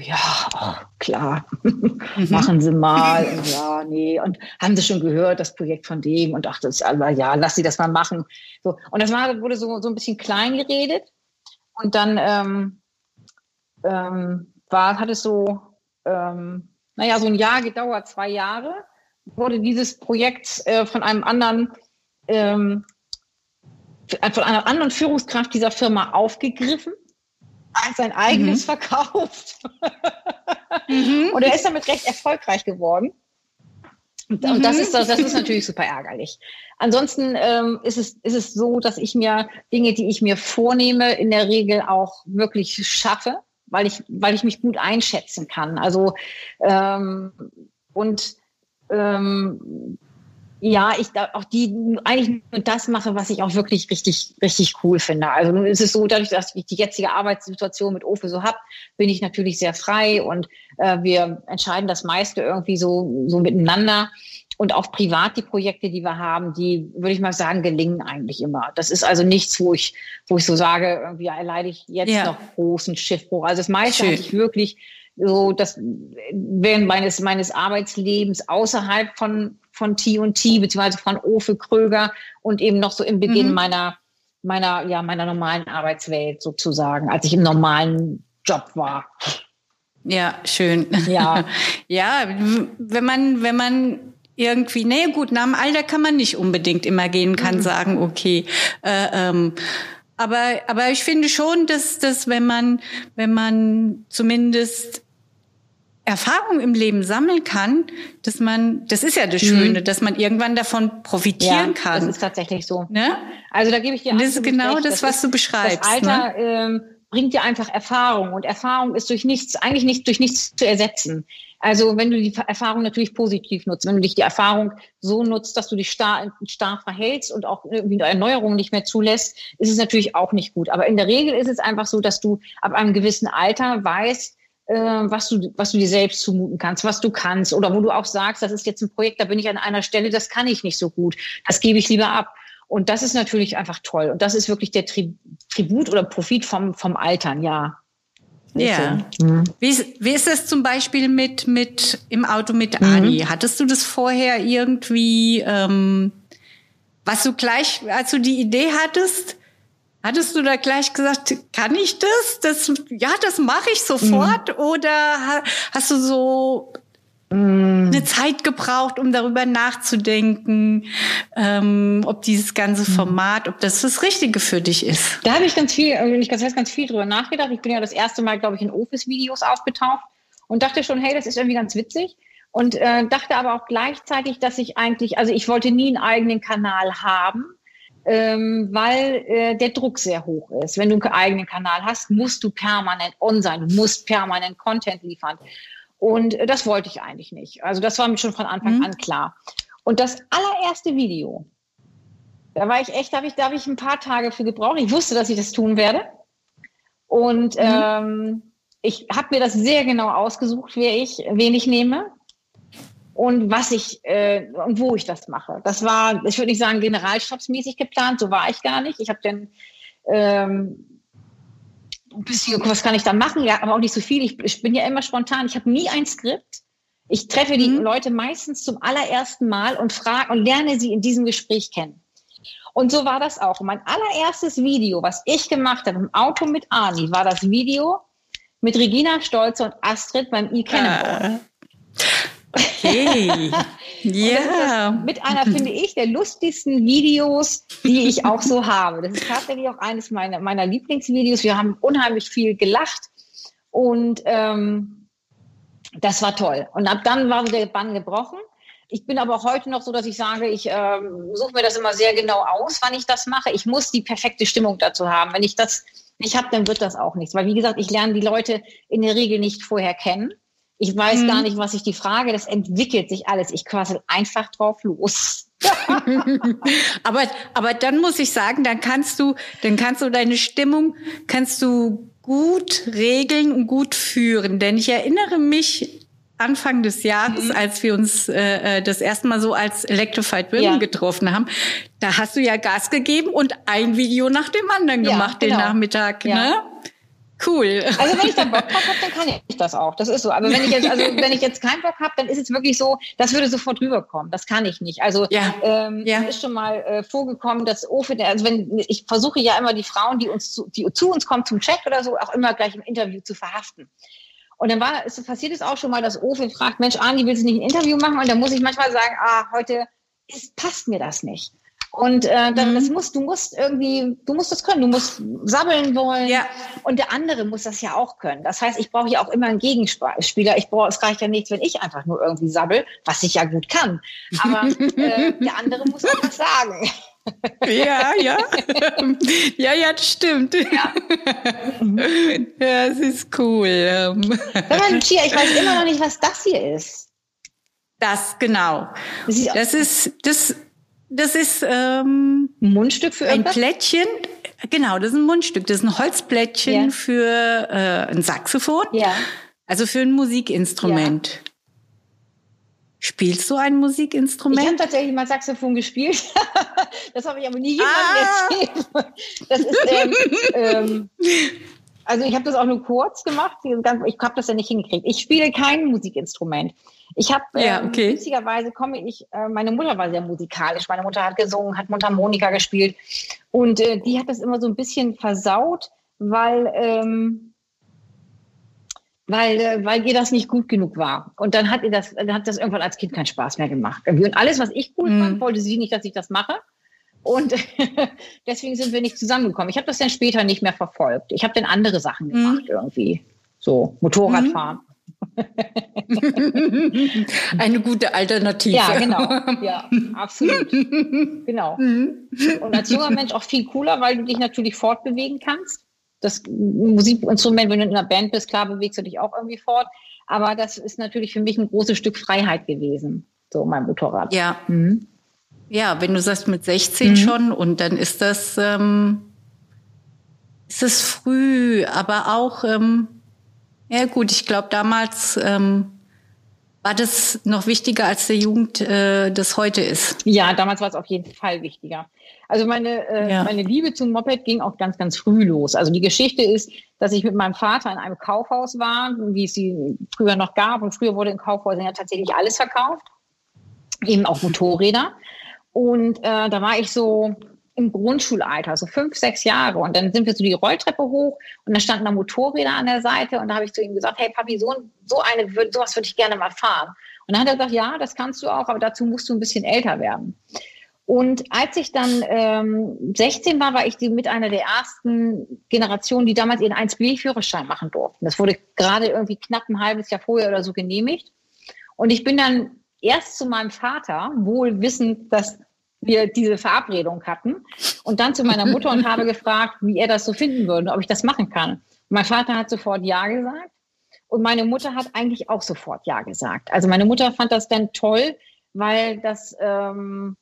Speaker 1: ja, oh, klar, mhm. machen Sie mal. Und ja, nee. Und haben Sie schon gehört, das Projekt von dem? Und dachte, aber ja, lass Sie das mal machen. So. Und das war, wurde so, so ein bisschen klein geredet. Und dann ähm, ähm, war, hat es so, ähm, naja, so ein Jahr gedauert, zwei Jahre, wurde dieses Projekt äh, von einem anderen, ähm, von einer anderen Führungskraft dieser Firma aufgegriffen sein eigenes mhm. verkauft. mhm. Und er ist damit recht erfolgreich geworden. Und, mhm. das, ist, das ist natürlich super ärgerlich. Ansonsten ähm, ist, es, ist es so, dass ich mir Dinge, die ich mir vornehme, in der Regel auch wirklich schaffe, weil ich, weil ich mich gut einschätzen kann. Also ähm, und ähm, ja, ich auch die eigentlich nur das mache, was ich auch wirklich richtig, richtig cool finde. Also nun ist es so, dadurch, dass ich die jetzige Arbeitssituation mit OFE so hab, bin ich natürlich sehr frei und äh, wir entscheiden das meiste irgendwie so, so miteinander. Und auch privat die Projekte, die wir haben, die, würde ich mal sagen, gelingen eigentlich immer. Das ist also nichts, wo ich, wo ich so sage, irgendwie erleide ich jetzt ja. noch großen Schiffbruch. Also das meiste Schön. hatte ich wirklich so, das während meines, meines Arbeitslebens außerhalb von von T&T beziehungsweise von Ofe Kröger und eben noch so im Beginn mhm. meiner meiner ja meiner normalen Arbeitswelt sozusagen, als ich im normalen Job war.
Speaker 2: Ja, schön. Ja, ja, wenn man wenn man irgendwie, nee, gut, nach dem Alter kann man nicht unbedingt immer gehen, kann mhm. sagen, okay, äh, ähm, aber, aber ich finde schon, dass, dass wenn man, wenn man zumindest Erfahrung im Leben sammeln kann, dass man, das ist ja das Schöne, mhm. dass man irgendwann davon profitieren ja, kann.
Speaker 1: Das ist tatsächlich so. Ne? Also da gebe ich dir.
Speaker 2: Das ist genau recht. das, das, was ist, du beschreibst. Das
Speaker 1: Alter ne? ähm, bringt dir einfach Erfahrung und Erfahrung ist durch nichts, eigentlich nicht durch nichts zu ersetzen. Also wenn du die Erfahrung natürlich positiv nutzt, wenn du dich die Erfahrung so nutzt, dass du dich starr, starr verhältst und auch irgendwie Erneuerungen nicht mehr zulässt, ist es natürlich auch nicht gut. Aber in der Regel ist es einfach so, dass du ab einem gewissen Alter weißt, äh, was du, was du dir selbst zumuten kannst, was du kannst oder wo du auch sagst, das ist jetzt ein Projekt, da bin ich an einer Stelle, das kann ich nicht so gut, das gebe ich lieber ab. Und das ist natürlich einfach toll. Und das ist wirklich der Tri Tribut oder Profit vom, vom Altern, ja.
Speaker 2: Ja. Mhm. Wie, ist, wie ist es zum Beispiel mit, mit im Auto mit mhm. Ani? Hattest du das vorher irgendwie, ähm, was du gleich, als du die Idee hattest, Hattest du da gleich gesagt, kann ich das? das ja, das mache ich sofort. Mhm. Oder hast du so. Eine Zeit gebraucht, um darüber nachzudenken, ähm, ob dieses ganze mm. Format, ob das das Richtige für dich ist?
Speaker 1: Da habe ich ganz viel, also ich ganz, ganz viel drüber nachgedacht. Ich bin ja das erste Mal, glaube ich, in Office-Videos aufgetaucht und dachte schon, hey, das ist irgendwie ganz witzig. Und äh, dachte aber auch gleichzeitig, dass ich eigentlich, also ich wollte nie einen eigenen Kanal haben, ähm, weil äh, der Druck sehr hoch ist. Wenn du einen eigenen Kanal hast, musst du permanent on sein, du musst permanent Content liefern. Und äh, das wollte ich eigentlich nicht. Also das war mir schon von Anfang mhm. an klar. Und das allererste Video, da war ich echt, da habe ich, da habe ich ein paar Tage für gebraucht. Ich wusste, dass ich das tun werde. Und mhm. ähm, ich habe mir das sehr genau ausgesucht, wer ich, wen ich nehme und was ich äh, und wo ich das mache. Das war, ich würde nicht sagen generalstabsmäßig geplant, so war ich gar nicht. Ich habe dann ähm, bisschen, was kann ich da machen? Ja, aber auch nicht so viel. Ich, ich bin ja immer spontan. Ich habe nie ein Skript. Ich treffe die mhm. Leute meistens zum allerersten Mal und frage und lerne sie in diesem Gespräch kennen. Und so war das auch. Mein allererstes Video, was ich gemacht habe im Auto mit Ani, war das Video mit Regina Stolze und Astrid beim E-Cannonball. Ah.
Speaker 2: Okay.
Speaker 1: ja. Mit einer, finde ich, der lustigsten Videos, die ich auch so habe. Das ist tatsächlich auch eines meiner, meiner Lieblingsvideos. Wir haben unheimlich viel gelacht und ähm, das war toll. Und ab dann war der Bann gebrochen. Ich bin aber heute noch so, dass ich sage, ich ähm, suche mir das immer sehr genau aus, wann ich das mache. Ich muss die perfekte Stimmung dazu haben. Wenn ich das nicht habe, dann wird das auch nichts. Weil wie gesagt, ich lerne die Leute in der Regel nicht vorher kennen. Ich weiß mhm. gar nicht, was ich die Frage, das entwickelt sich alles. Ich quassel einfach drauf los.
Speaker 2: aber, aber dann muss ich sagen, dann kannst du, dann kannst du deine Stimmung, kannst du gut regeln und gut führen. Denn ich erinnere mich Anfang des Jahres, mhm. als wir uns äh, äh das erste Mal so als Electrified Women ja. getroffen haben, da hast du ja Gas gegeben und ein Video nach dem anderen ja, gemacht genau. den Nachmittag. Ja. Ne? Cool.
Speaker 1: Also wenn ich da Bock drauf habe, dann kann ich das auch. Das ist so. Aber wenn ich jetzt, also wenn ich jetzt keinen Bock habe, dann ist es wirklich so, das würde sofort rüberkommen. Das kann ich nicht. Also ja. Ähm, ja. ist schon mal äh, vorgekommen, dass Ofe, also wenn ich versuche ja immer die Frauen, die uns zu, die zu uns kommen zum Chat oder so, auch immer gleich im Interview zu verhaften. Und dann war, es passiert es auch schon mal, dass Ofe fragt, Mensch, Ani, willst du nicht ein Interview machen? Und dann muss ich manchmal sagen, ah, heute ist, passt mir das nicht. Und äh, dann, mhm. das musst, du musst irgendwie, du musst das können, du musst sabbeln wollen. Ja. Und der andere muss das ja auch können. Das heißt, ich brauche ja auch immer einen Gegenspieler. Ich brauche, es reicht ja nichts, wenn ich einfach nur irgendwie sabbel, was ich ja gut kann. Aber äh, der andere muss auch was sagen.
Speaker 2: Ja, ja. Ja, ja, das stimmt. Ja, das ist cool.
Speaker 1: Sag mal, Lucia, ich weiß immer noch nicht, was das hier ist.
Speaker 2: Das, genau. Das ist, das ist, das das ist ähm,
Speaker 1: ein Mundstück für
Speaker 2: irgendwas? ein Plättchen. Genau, das ist ein Mundstück. Das ist ein Holzplättchen ja. für äh, ein Saxophon. Ja. Also für ein Musikinstrument. Ja. Spielst du ein Musikinstrument? Ich
Speaker 1: habe tatsächlich mal Saxophon gespielt. das habe ich aber nie jemandem ah. erzählt. Das ist, ähm, ähm, also ich habe das auch nur kurz gemacht. Ich habe das ja nicht hingekriegt. Ich spiele kein Musikinstrument. Ich habe ja, ähm, okay. witzigerweise komme ich, äh, meine Mutter war sehr musikalisch. Meine Mutter hat gesungen, hat Mundharmonika gespielt und äh, die hat das immer so ein bisschen versaut, weil ähm, weil, äh, weil ihr das nicht gut genug war. Und dann hat ihr das, dann hat das irgendwann als Kind keinen Spaß mehr gemacht. Und alles, was ich cool mhm. fand, wollte sie nicht, dass ich das mache. Und deswegen sind wir nicht zusammengekommen. Ich habe das dann später nicht mehr verfolgt. Ich habe dann andere Sachen gemacht mhm. irgendwie. So Motorradfahren. Mhm.
Speaker 2: Eine gute Alternative.
Speaker 1: Ja, genau. Ja, absolut. Genau. Mhm. Und als junger Mensch auch viel cooler, weil du dich natürlich fortbewegen kannst. Das Musikinstrument, wenn du in einer Band bist, klar bewegst du dich auch irgendwie fort. Aber das ist natürlich für mich ein großes Stück Freiheit gewesen, so mein Motorrad.
Speaker 2: Ja. Mhm. Ja, wenn du sagst mit 16 mhm. schon und dann ist das, ähm, ist es früh, aber auch, ähm, ja gut, ich glaube damals ähm, war das noch wichtiger als der Jugend äh, das heute ist.
Speaker 1: Ja, damals war es auf jeden Fall wichtiger. Also meine, äh, ja. meine Liebe zum Moped ging auch ganz, ganz früh los. Also die Geschichte ist, dass ich mit meinem Vater in einem Kaufhaus war, wie es sie früher noch gab. Und früher wurde in Kaufhäusern ja tatsächlich alles verkauft, eben auch Motorräder. Und äh, da war ich so im Grundschulalter, so fünf, sechs Jahre. Und dann sind wir so die Rolltreppe hoch und da standen da Motorräder an der Seite und da habe ich zu ihm gesagt, hey Papi, so, so eine, sowas würde ich gerne mal fahren. Und dann hat er gesagt, ja, das kannst du auch, aber dazu musst du ein bisschen älter werden. Und als ich dann ähm, 16 war, war ich die, mit einer der ersten Generationen, die damals ihren 1B-Führerschein machen durften. Das wurde gerade irgendwie knapp ein halbes Jahr vorher oder so genehmigt. Und ich bin dann erst zu meinem Vater, wohl wissend, dass wir diese Verabredung hatten, und dann zu meiner Mutter und habe gefragt, wie er das so finden würde, ob ich das machen kann. Und mein Vater hat sofort Ja gesagt. Und meine Mutter hat eigentlich auch sofort Ja gesagt. Also meine Mutter fand das dann toll, weil das ähm,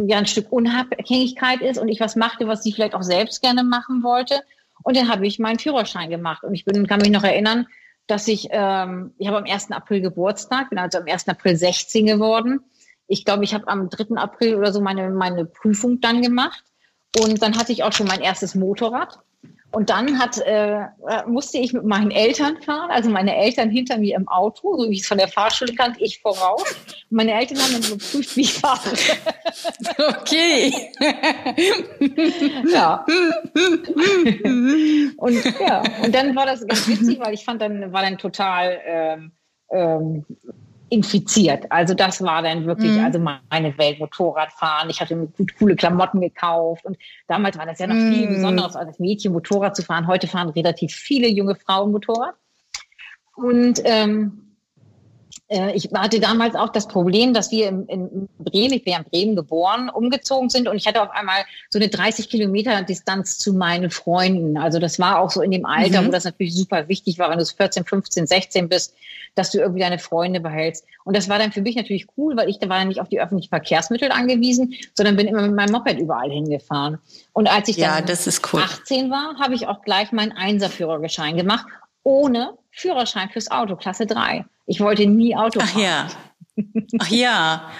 Speaker 1: ja ein Stück Unabhängigkeit ist und ich was machte, was sie vielleicht auch selbst gerne machen wollte. Und dann habe ich meinen Führerschein gemacht. Und ich bin, kann mich noch erinnern, dass ich, ähm, ich habe am 1. April Geburtstag, bin also am 1. April 16 geworden. Ich glaube, ich habe am 3. April oder so meine, meine Prüfung dann gemacht. Und dann hatte ich auch schon mein erstes Motorrad. Und dann hat, äh, musste ich mit meinen Eltern fahren, also meine Eltern hinter mir im Auto, so wie ich es von der Fahrschule kannte, ich voraus. Und meine Eltern haben dann geprüft, wie ich fahre.
Speaker 2: Okay.
Speaker 1: ja. und ja, und dann war das ganz witzig, weil ich fand dann, war dann total ähm, ähm, infiziert. Also das war dann wirklich mhm. also meine Welt, Motorradfahren. Ich hatte mir gut coole Klamotten gekauft und damals war das ja noch mhm. viel Besonderes als Mädchen Motorrad zu fahren. Heute fahren relativ viele junge Frauen Motorrad. Und ähm, äh, ich hatte damals auch das Problem, dass wir in, in Bremen, ich bin ja in Bremen geboren, umgezogen sind und ich hatte auf einmal so eine 30 Kilometer Distanz zu meinen Freunden. Also das war auch so in dem Alter, mhm. wo das natürlich super wichtig war, wenn du 14, 15, 16 bist, dass du irgendwie deine Freunde behältst. Und das war dann für mich natürlich cool, weil ich da war nicht auf die öffentlichen Verkehrsmittel angewiesen, sondern bin immer mit meinem Moped überall hingefahren. Und als ich dann
Speaker 2: ja, cool.
Speaker 1: 18 war, habe ich auch gleich meinen Einserführerschein gemacht, ohne Führerschein fürs Auto, Klasse 3. Ich wollte nie Auto fahren.
Speaker 2: Ach ja. Ach ja.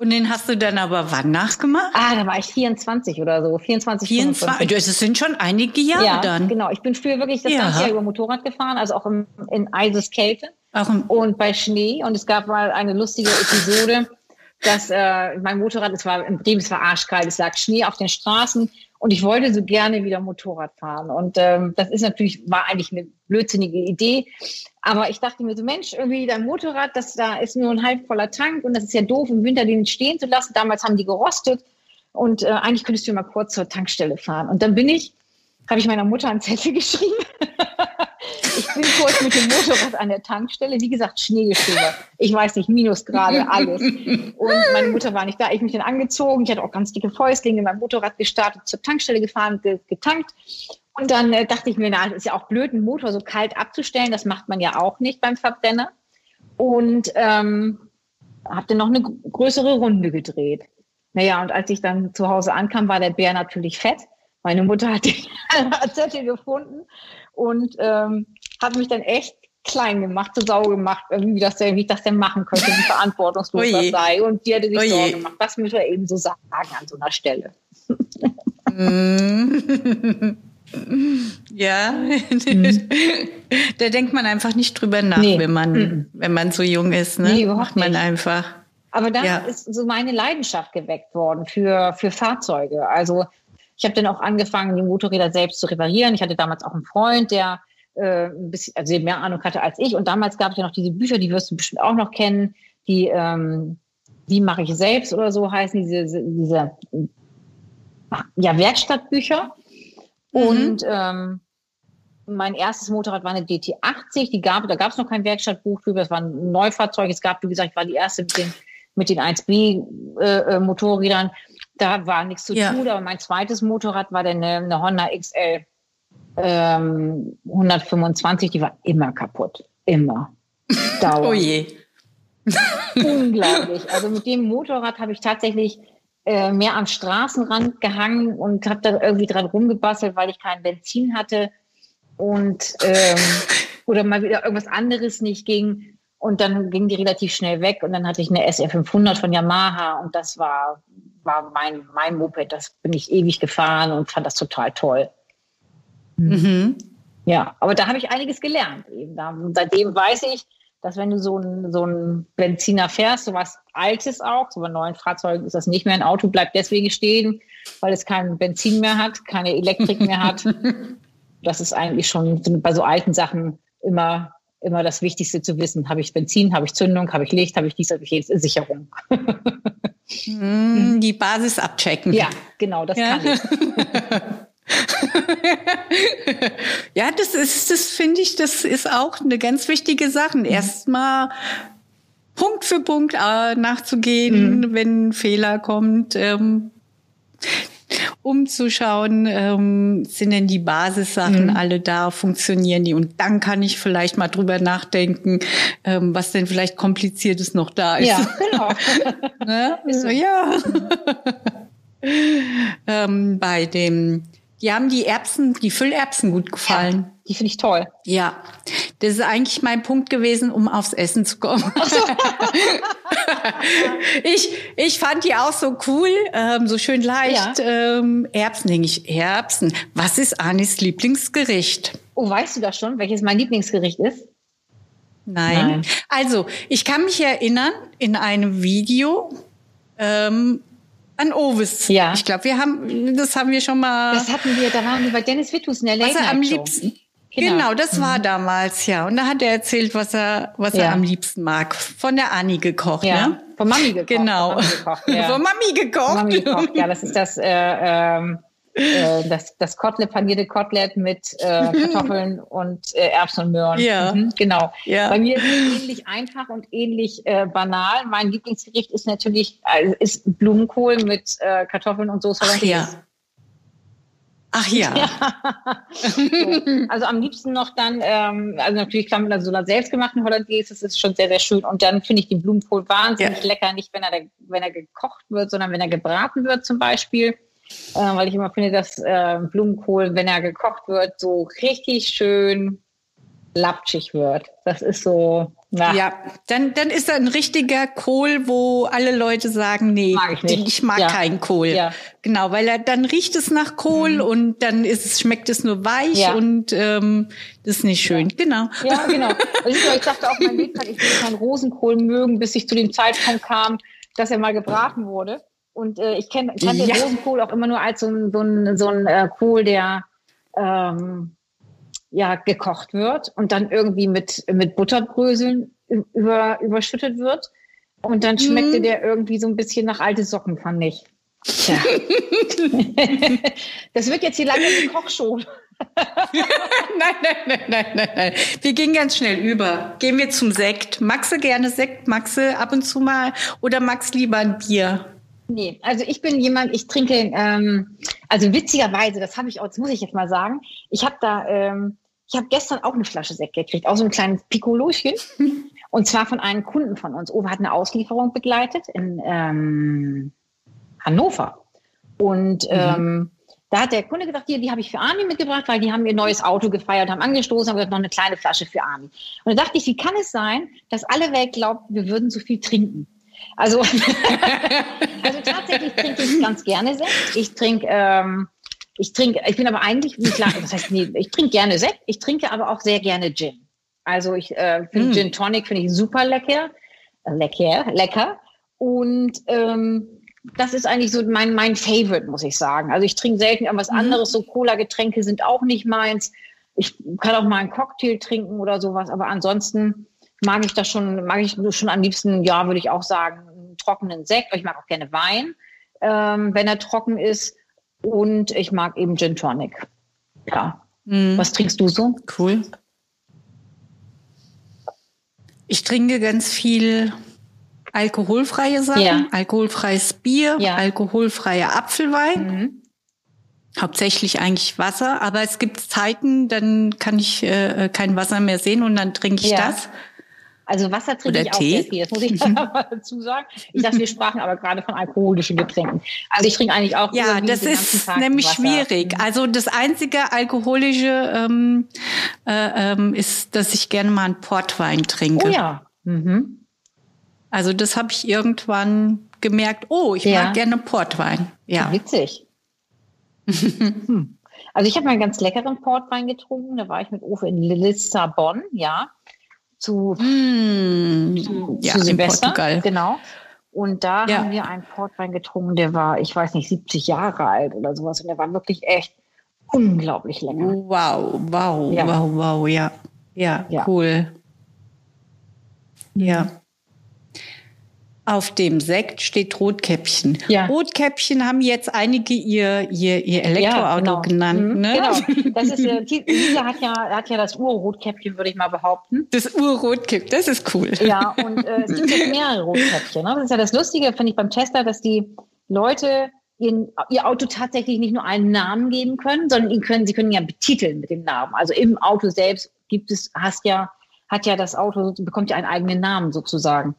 Speaker 2: Und den hast du dann aber wann nachgemacht?
Speaker 1: Ah, da war ich 24 oder so. 24,
Speaker 2: 24. Das sind schon einige Jahre ja, dann.
Speaker 1: genau. Ich bin früher wirklich das ja. ganze Jahr über Motorrad gefahren, also auch im, in Eiseskälte auch im und bei Schnee. Und es gab mal eine lustige Episode, dass äh, mein Motorrad, es war in Bremen, es war arschkalt, es lag Schnee auf den Straßen und ich wollte so gerne wieder Motorrad fahren. Und ähm, das ist natürlich, war eigentlich eine blödsinnige Idee. Aber ich dachte mir so, Mensch, irgendwie dein Motorrad, das da ist nur ein halb voller Tank und das ist ja doof, im Winter den stehen zu lassen. Damals haben die gerostet. Und äh, eigentlich könntest du mal kurz zur Tankstelle fahren. Und dann bin ich, habe ich meiner Mutter einen Zettel geschrieben. Ich bin kurz mit dem Motorrad an der Tankstelle. Wie gesagt, Schneegestöber. Ich weiß nicht, Minusgrade, alles. Und meine Mutter war nicht da. Ich mich dann angezogen. Ich hatte auch ganz dicke Fäustlinge, mein Motorrad gestartet, zur Tankstelle gefahren, getankt. Und dann äh, dachte ich mir, na, ist ja auch blöd, einen Motor so kalt abzustellen. Das macht man ja auch nicht beim Verbrenner. Und ähm, habe dann noch eine größere Runde gedreht. Naja, und als ich dann zu Hause ankam, war der Bär natürlich fett. Meine Mutter hat den Zettel gefunden und ähm, hat mich dann echt klein gemacht, zu sau gemacht, wie, das denn, wie ich das denn machen könnte, wie verantwortungslos das sei. Und die hatte sich Oje. Sorgen gemacht. Das müssen wir eben so sagen an so einer Stelle.
Speaker 2: Mm. Ja, mhm. da denkt man einfach nicht drüber nach, nee. wenn man mhm. wenn man so jung ist. Ne? Nee, Macht man nicht. einfach.
Speaker 1: Aber dann ja. ist so meine Leidenschaft geweckt worden für für Fahrzeuge. Also ich habe dann auch angefangen, die Motorräder selbst zu reparieren. Ich hatte damals auch einen Freund, der äh, ein bisschen, also mehr Ahnung hatte als ich. Und damals gab es ja noch diese Bücher, die wirst du bestimmt auch noch kennen, die ähm, wie mache ich selbst oder so heißen diese diese ja Werkstattbücher. Mhm. Und ähm, mein erstes Motorrad war eine DT80, die gab, da gab es noch kein Werkstattbuch drüber, es war ein Neufahrzeug. Es gab, wie gesagt, ich war die erste mit den, mit den 1B-Motorrädern. Äh, äh da war nichts zu ja. tun, aber mein zweites Motorrad war dann eine, eine Honda XL ähm, 125, die war immer kaputt. Immer.
Speaker 2: Dauernd. oh je.
Speaker 1: Unglaublich. Also mit dem Motorrad habe ich tatsächlich äh, mehr am Straßenrand gehangen und habe da irgendwie dran rumgebastelt, weil ich kein Benzin hatte und ähm, oder mal wieder irgendwas anderes nicht ging. Und dann ging die relativ schnell weg und dann hatte ich eine SR 500 von Yamaha und das war war mein, mein Moped. Das bin ich ewig gefahren und fand das total toll. Mhm. Ja, aber da habe ich einiges gelernt. Eben. Da, seitdem weiß ich, dass wenn du so ein, so ein Benziner fährst, so was Altes auch, so bei neuen Fahrzeugen ist das nicht mehr, ein Auto bleibt deswegen stehen, weil es kein Benzin mehr hat, keine Elektrik mehr hat. das ist eigentlich schon bei so alten Sachen immer, immer das Wichtigste zu wissen. Habe ich Benzin, habe ich Zündung, habe ich Licht, habe ich dies, habe ich jenes, Sicherung.
Speaker 2: Hm, die Basis abchecken.
Speaker 1: Ja, genau, das ja. kann ich.
Speaker 2: ja, das ist, das finde ich, das ist auch eine ganz wichtige Sache. Mhm. Erstmal Punkt für Punkt äh, nachzugehen, mhm. wenn ein Fehler kommt. Ähm, um zu schauen, ähm, sind denn die Basissachen mhm. alle da, funktionieren die? Und dann kann ich vielleicht mal drüber nachdenken, ähm, was denn vielleicht kompliziertes noch da ist.
Speaker 1: Ja, genau. ne?
Speaker 2: so. Ja. ähm, bei dem die haben die Erbsen, die Füllerbsen gut gefallen.
Speaker 1: Ja, die finde ich toll.
Speaker 2: Ja, das ist eigentlich mein Punkt gewesen, um aufs Essen zu kommen. So. ich, ich fand die auch so cool, ähm, so schön leicht. Ja. Ähm, Erbsen, denke ich, Erbsen. Was ist Anis Lieblingsgericht?
Speaker 1: Oh, weißt du das schon, welches mein Lieblingsgericht ist?
Speaker 2: Nein. Nein. Also, ich kann mich erinnern, in einem Video ähm, an Ovis. Ja. Ich glaube, wir haben, das haben wir schon mal.
Speaker 1: Das hatten wir, da waren wir bei Dennis Wittus in der Late
Speaker 2: Was er am liebsten. Genau. genau, das mhm. war damals, ja. Und da hat er erzählt, was er, was ja. er am liebsten mag. Von der Anni gekocht, ja. ne?
Speaker 1: Von Mami gekocht.
Speaker 2: Genau. Von Mami gekocht, ja. Von Mami gekocht. Von Mami gekocht.
Speaker 1: Ja, das ist das, äh, ähm, äh, das, das Kotelett, panierte Kotelett mit äh, Kartoffeln und äh, Erbsen und Möhren.
Speaker 2: Ja. Mhm,
Speaker 1: genau. Ja. Bei mir ist es ähnlich einfach und ähnlich äh, banal. Mein Lieblingsgericht ist natürlich also ist Blumenkohl mit äh, Kartoffeln und Soße.
Speaker 2: Ach ja. Ach ja.
Speaker 1: ja. so. Also am liebsten noch dann, ähm, also natürlich klar mit so einer selbstgemachten Hollandaise, das ist schon sehr, sehr schön. Und dann finde ich den Blumenkohl wahnsinnig ja. lecker, nicht wenn er, wenn er gekocht wird, sondern wenn er gebraten wird zum Beispiel äh, weil ich immer finde, dass äh, Blumenkohl, wenn er gekocht wird, so richtig schön lapschig wird. Das ist so.
Speaker 2: Na. Ja, dann, dann ist er ein richtiger Kohl, wo alle Leute sagen, nee, mag ich, nicht. ich mag ja. keinen Kohl. Ja. Genau, weil er dann riecht es nach Kohl mhm. und dann ist es, schmeckt es nur weich ja. und ähm, das ist nicht schön. Genau.
Speaker 1: Ja, genau. Also ich dachte auch mein Lebtag, ich will keinen Rosenkohl mögen, bis ich zu dem Zeitpunkt kam, dass er mal gebraten wurde. Und äh, ich kenn, kannte ja. Rosenkohl auch immer nur als so ein, so ein, so ein äh, Kohl, der ähm, ja gekocht wird und dann irgendwie mit, mit Butterbröseln über, überschüttet wird. Und dann schmeckte mhm. der irgendwie so ein bisschen nach alte Socken, fand ich. Tja. das wird jetzt hier lange die Kochshow.
Speaker 2: nein, nein, nein, nein, nein, nein. Wir gehen ganz schnell über. Gehen wir zum Sekt. Maxe gerne Sekt, Maxe ab und zu mal oder Max lieber ein Bier?
Speaker 1: Nee, also ich bin jemand, ich trinke, ähm, also witzigerweise, das habe ich auch, das muss ich jetzt mal sagen, ich habe da, ähm, ich habe gestern auch eine Flasche Sekt gekriegt, auch so ein kleines Piccolochen. und zwar von einem Kunden von uns. Owe hat eine Auslieferung begleitet in ähm, Hannover. Und mhm. ähm, da hat der Kunde gesagt, die, die habe ich für Armin mitgebracht, weil die haben ihr neues Auto gefeiert, haben angestoßen, haben gesagt, noch eine kleine Flasche für Armin. Und da dachte ich, wie kann es sein, dass alle Welt glaubt, wir würden so viel trinken? Also, also tatsächlich trinke ich ganz gerne Sekt. Ich trinke, ähm, ich trinke, ich bin aber eigentlich, wie klar, das heißt, nee, ich trinke gerne Sekt, ich trinke aber auch sehr gerne Gin. Also ich äh, finde mm. Gin Tonic finde ich super lecker, lecker, lecker. Und ähm, das ist eigentlich so mein, mein Favorite, muss ich sagen. Also ich trinke selten irgendwas mhm. anderes. So Cola-Getränke sind auch nicht meins. Ich kann auch mal einen Cocktail trinken oder sowas, aber ansonsten mag ich das schon, mag ich schon am liebsten, ja, würde ich auch sagen, einen trockenen Sekt. Ich mag auch gerne Wein, ähm, wenn er trocken ist. Und ich mag eben Gin Tonic. Ja. Mhm. Was trinkst du so?
Speaker 2: Cool. Ich trinke ganz viel alkoholfreie Sachen, ja. alkoholfreies Bier, ja. alkoholfreier Apfelwein. Mhm. Hauptsächlich eigentlich Wasser, aber es gibt Zeiten, dann kann ich äh, kein Wasser mehr sehen und dann trinke ich ja. das.
Speaker 1: Also Wasser trinke ich auch Tee? sehr viel, das muss ich mal dazu sagen. Ich dachte, wir sprachen aber gerade von alkoholischen Getränken. Also ich trinke eigentlich auch
Speaker 2: Ja, das ist nämlich Wasser. schwierig. Mhm. Also das einzige alkoholische ähm, äh, ähm, ist, dass ich gerne mal einen Portwein trinke.
Speaker 1: Oh ja. Mhm.
Speaker 2: Also das habe ich irgendwann gemerkt, oh, ich ja. mag gerne Portwein. Ja.
Speaker 1: Witzig. hm. Also ich habe mal einen ganz leckeren Portwein getrunken. Da war ich mit Uwe in Lissabon, ja zu, mm, zu, ja, zu Silvester. Portugal. Genau. Und da ja. haben wir einen Portwein getrunken, der war, ich weiß nicht, 70 Jahre alt oder sowas. Und der war wirklich echt unglaublich lecker.
Speaker 2: Wow, wow, ja. wow, wow, ja. Ja, ja. cool. Ja. Auf dem Sekt steht Rotkäppchen. Ja. Rotkäppchen haben jetzt einige ihr, ihr, ihr Elektroauto ja, genau. genannt. Mhm, ne? Genau.
Speaker 1: Das ist, äh, Lisa hat ja, hat ja das Urrotkäppchen, würde ich mal behaupten.
Speaker 2: Das Urrotkäppchen, das ist cool.
Speaker 1: Ja, und äh, es gibt jetzt mehrere Rotkäppchen. Ne? Das ist ja das Lustige, finde ich, beim Tesla, dass die Leute ihren, ihr Auto tatsächlich nicht nur einen Namen geben können, sondern ihn können, sie können ja betiteln mit dem Namen. Also im Auto selbst gibt es, hast ja, hat ja das Auto, bekommt ja einen eigenen Namen sozusagen.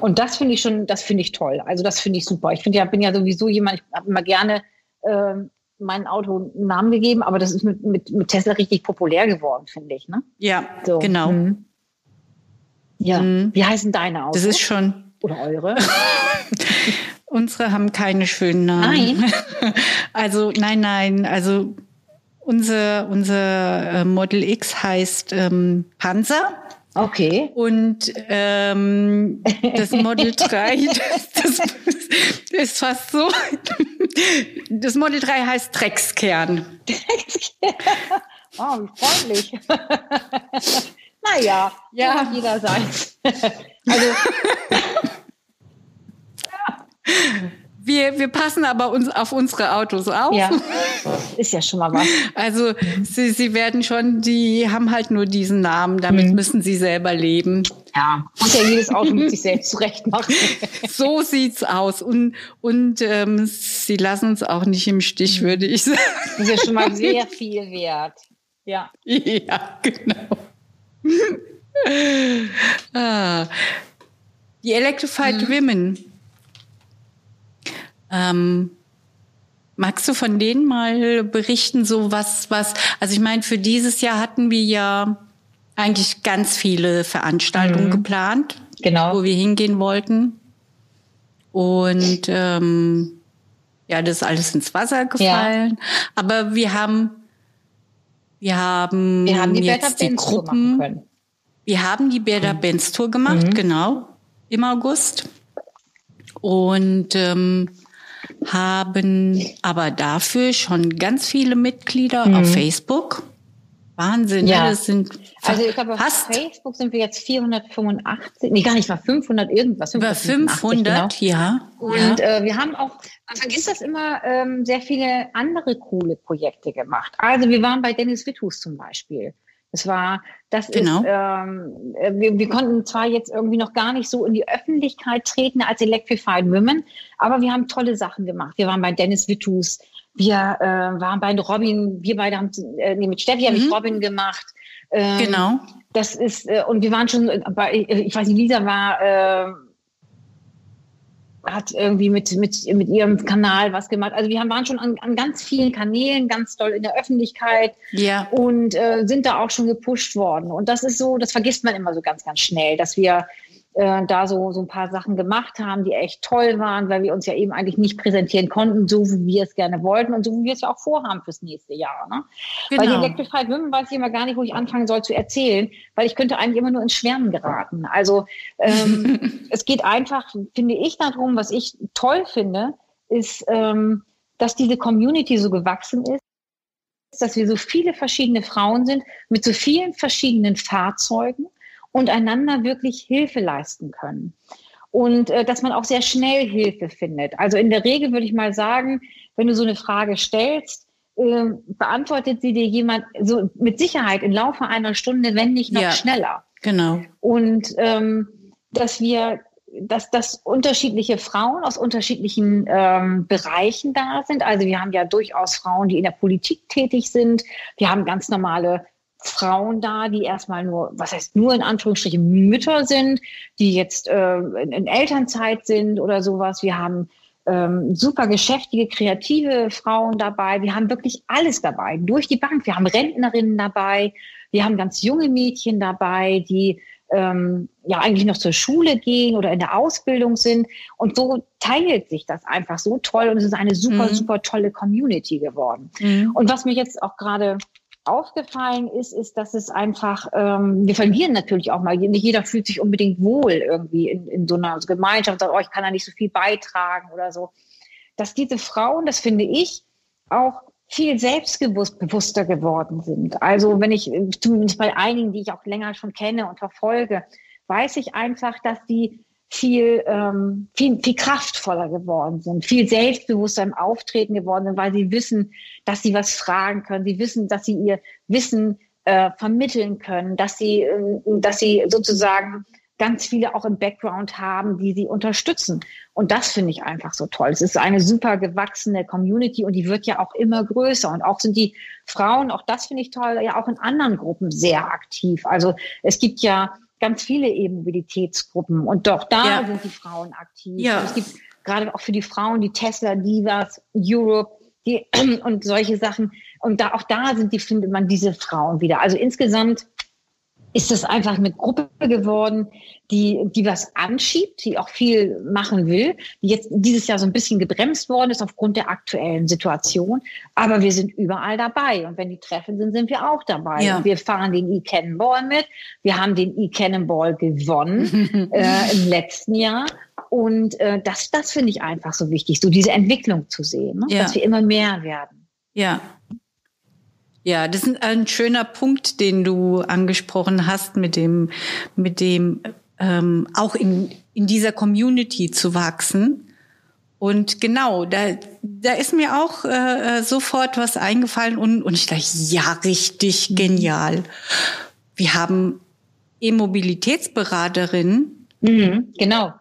Speaker 1: Und das finde ich schon, das finde ich toll. Also das finde ich super. Ich finde ja, bin ja sowieso jemand, ich habe immer gerne äh, mein Auto einen Namen gegeben, aber das ist mit, mit, mit Tesla richtig populär geworden, finde ich. Ne?
Speaker 2: Ja, so. genau. Mhm.
Speaker 1: Ja. Mhm. Wie heißen deine Autos?
Speaker 2: Das ist schon.
Speaker 1: Oder eure?
Speaker 2: Unsere haben keine schönen Namen. Nein. Also nein, nein. Also unser, unser äh, Model X heißt ähm, Panzer.
Speaker 1: Okay.
Speaker 2: Und ähm, das Model 3, das, das ist fast so. Das Model 3 heißt Dreckskern. Dreckskern.
Speaker 1: Oh, wie freundlich. naja, ja. jeder seins. also
Speaker 2: wir, wir passen aber uns auf unsere Autos auf. Ja,
Speaker 1: ist ja schon mal was.
Speaker 2: Also sie, sie werden schon, die haben halt nur diesen Namen, damit mhm. müssen sie selber leben.
Speaker 1: Ja, muss ja jedes Auto mit sich selbst zurecht machen.
Speaker 2: so sieht's aus. Und, und ähm, sie lassen uns auch nicht im Stich, mhm. würde ich sagen.
Speaker 1: Das ist ja schon mal sehr viel wert. Ja.
Speaker 2: Ja, genau. ah. Die Electrified mhm. Women ähm, magst du von denen mal berichten, so was, was, also ich meine, für dieses Jahr hatten wir ja eigentlich ganz viele Veranstaltungen mhm. geplant, genau. wo wir hingehen wollten. Und ähm, ja, das ist alles ins Wasser gefallen. Ja. Aber wir haben, wir haben,
Speaker 1: wir haben die jetzt die Gruppen.
Speaker 2: Wir haben die Better mhm. Benz Tour gemacht, mhm. genau, im August. Und ähm, haben aber dafür schon ganz viele Mitglieder mhm. auf Facebook. Wahnsinn, ne? ja. das sind
Speaker 1: also ich glaube, auf Facebook sind wir jetzt 485, nee, gar nicht mal 500 irgendwas.
Speaker 2: Über 500, genau. ja.
Speaker 1: Und ja. Äh, wir haben auch, man vergisst das immer, ähm, sehr viele andere coole Projekte gemacht. Also wir waren bei Dennis Witthus zum Beispiel. Es war, das genau. ist, ähm, äh, wir, wir konnten zwar jetzt irgendwie noch gar nicht so in die Öffentlichkeit treten als Electrified Women, aber wir haben tolle Sachen gemacht. Wir waren bei Dennis Wittus, wir äh, waren bei Robin, wir beide haben, äh, nee, mit Steffi mhm. habe ich Robin gemacht.
Speaker 2: Ähm, genau.
Speaker 1: Das ist, äh, und wir waren schon bei, ich weiß nicht, Lisa war, äh, hat irgendwie mit, mit, mit ihrem Kanal was gemacht. Also wir haben, waren schon an, an ganz vielen Kanälen, ganz toll in der Öffentlichkeit
Speaker 2: ja.
Speaker 1: und äh, sind da auch schon gepusht worden. Und das ist so, das vergisst man immer so ganz, ganz schnell, dass wir äh, da so, so ein paar Sachen gemacht haben, die echt toll waren, weil wir uns ja eben eigentlich nicht präsentieren konnten, so wie wir es gerne wollten und so wie wir es ja auch vorhaben fürs nächste Jahr. Ne? Genau. Bei Electrified Women weiß ich immer gar nicht, wo ich anfangen soll zu erzählen, weil ich könnte eigentlich immer nur ins Schwärmen geraten. Also ähm, es geht einfach, finde ich, darum, was ich toll finde, ist, ähm, dass diese Community so gewachsen ist dass wir so viele verschiedene Frauen sind mit so vielen verschiedenen Fahrzeugen und einander wirklich Hilfe leisten können. Und äh, dass man auch sehr schnell Hilfe findet. Also in der Regel würde ich mal sagen, wenn du so eine Frage stellst, äh, beantwortet sie dir jemand so mit Sicherheit im Laufe einer Stunde, wenn nicht noch ja, schneller.
Speaker 2: Genau.
Speaker 1: Und ähm, dass wir dass, dass unterschiedliche Frauen aus unterschiedlichen ähm, Bereichen da sind. Also wir haben ja durchaus Frauen, die in der Politik tätig sind. Wir haben ganz normale Frauen da, die erstmal nur, was heißt nur in Anführungsstrichen Mütter sind, die jetzt äh, in, in Elternzeit sind oder sowas. Wir haben ähm, super geschäftige, kreative Frauen dabei. Wir haben wirklich alles dabei, durch die Bank. Wir haben Rentnerinnen dabei. Wir haben ganz junge Mädchen dabei, die ähm, ja eigentlich noch zur Schule gehen oder in der Ausbildung sind. Und so teilt sich das einfach so toll und es ist eine super, mhm. super tolle Community geworden. Mhm. Und was mir jetzt auch gerade aufgefallen ist, ist, dass es einfach, ähm, wir verlieren natürlich auch mal, nicht jeder fühlt sich unbedingt wohl irgendwie in, in so einer Gemeinschaft, sagt, oh, ich kann da nicht so viel beitragen oder so. Dass diese Frauen, das finde ich, auch viel selbstbewusster geworden sind. Also wenn ich, zumindest bei einigen, die ich auch länger schon kenne und verfolge, weiß ich einfach, dass die viel, ähm, viel, viel kraftvoller geworden sind, viel selbstbewusster im Auftreten geworden sind, weil sie wissen, dass sie was fragen können. Sie wissen, dass sie ihr Wissen äh, vermitteln können, dass sie, äh, dass sie sozusagen ganz viele auch im Background haben, die sie unterstützen. Und das finde ich einfach so toll. Es ist eine super gewachsene Community und die wird ja auch immer größer. Und auch sind die Frauen, auch das finde ich toll, ja auch in anderen Gruppen sehr aktiv. Also es gibt ja ganz viele eben Mobilitätsgruppen und doch da ja. sind die Frauen aktiv. Ja. es gibt gerade auch für die Frauen die Tesla Divas Europe die, und solche Sachen. Und da auch da sind die, findet man diese Frauen wieder. Also insgesamt ist das einfach eine Gruppe geworden, die, die was anschiebt, die auch viel machen will, die jetzt dieses Jahr so ein bisschen gebremst worden ist aufgrund der aktuellen Situation. Aber wir sind überall dabei. Und wenn die Treffen sind, sind wir auch dabei. Ja. Wir fahren den E-Cannonball mit. Wir haben den E-Cannonball gewonnen äh, im letzten Jahr. Und äh, das, das finde ich einfach so wichtig, so diese Entwicklung zu sehen, ne? ja. dass wir immer mehr werden.
Speaker 2: Ja, ja, das ist ein schöner Punkt, den du angesprochen hast, mit dem, mit dem ähm, auch in, in dieser Community zu wachsen. Und genau, da, da ist mir auch äh, sofort was eingefallen und, und ich dachte, ja, richtig mhm. genial. Wir haben E-Mobilitätsberaterinnen.
Speaker 1: Mhm, genau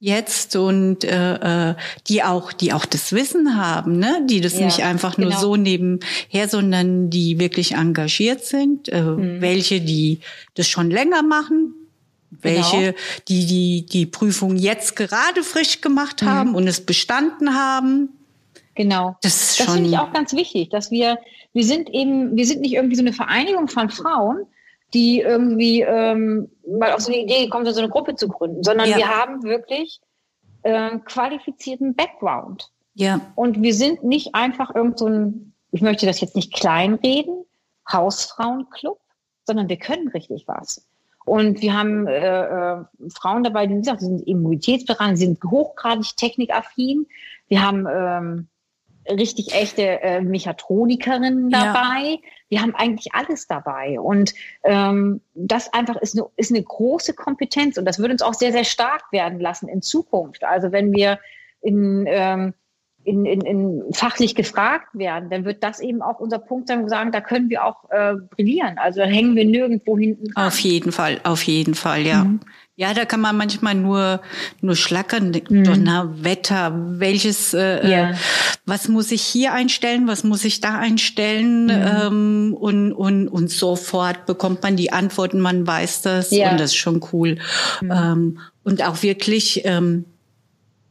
Speaker 2: jetzt und äh, äh, die auch die auch das Wissen haben, ne, die das ja, nicht einfach nur genau. so nebenher, sondern die wirklich engagiert sind, äh, mhm. welche die das schon länger machen, welche genau. die die die Prüfung jetzt gerade frisch gemacht mhm. haben und es bestanden haben.
Speaker 1: Genau. Das, das finde ich auch ganz wichtig, dass wir wir sind eben wir sind nicht irgendwie so eine Vereinigung von Frauen, die irgendwie ähm, mal auf so eine Idee gekommen sind, so eine Gruppe zu gründen, sondern ja. wir haben wirklich äh, qualifizierten Background. Ja. Und wir sind nicht einfach irgend so ein, ich möchte das jetzt nicht kleinreden, Hausfrauenclub, sondern wir können richtig was. Und wir haben äh, äh, Frauen dabei, die, gesagt, sind Immunitätsberater, sind hochgradig technikaffin. Wir haben ähm, richtig echte äh, Mechatronikerinnen dabei. Ja. Wir haben eigentlich alles dabei. Und ähm, das einfach ist eine, ist eine große Kompetenz und das wird uns auch sehr, sehr stark werden lassen in Zukunft. Also wenn wir in, ähm, in, in, in fachlich gefragt werden, dann wird das eben auch unser Punkt sein, sagen, da können wir auch äh, brillieren. Also hängen wir nirgendwo hinten.
Speaker 2: Auf jeden Fall, auf jeden Fall, ja. Mhm. Ja, da kann man manchmal nur nur schlackern. Mhm. Donner, Wetter, welches, äh, ja. was muss ich hier einstellen, was muss ich da einstellen mhm. ähm, und und und sofort bekommt man die Antworten, man weiß das ja. und das ist schon cool. Mhm. Ähm, und auch wirklich ähm,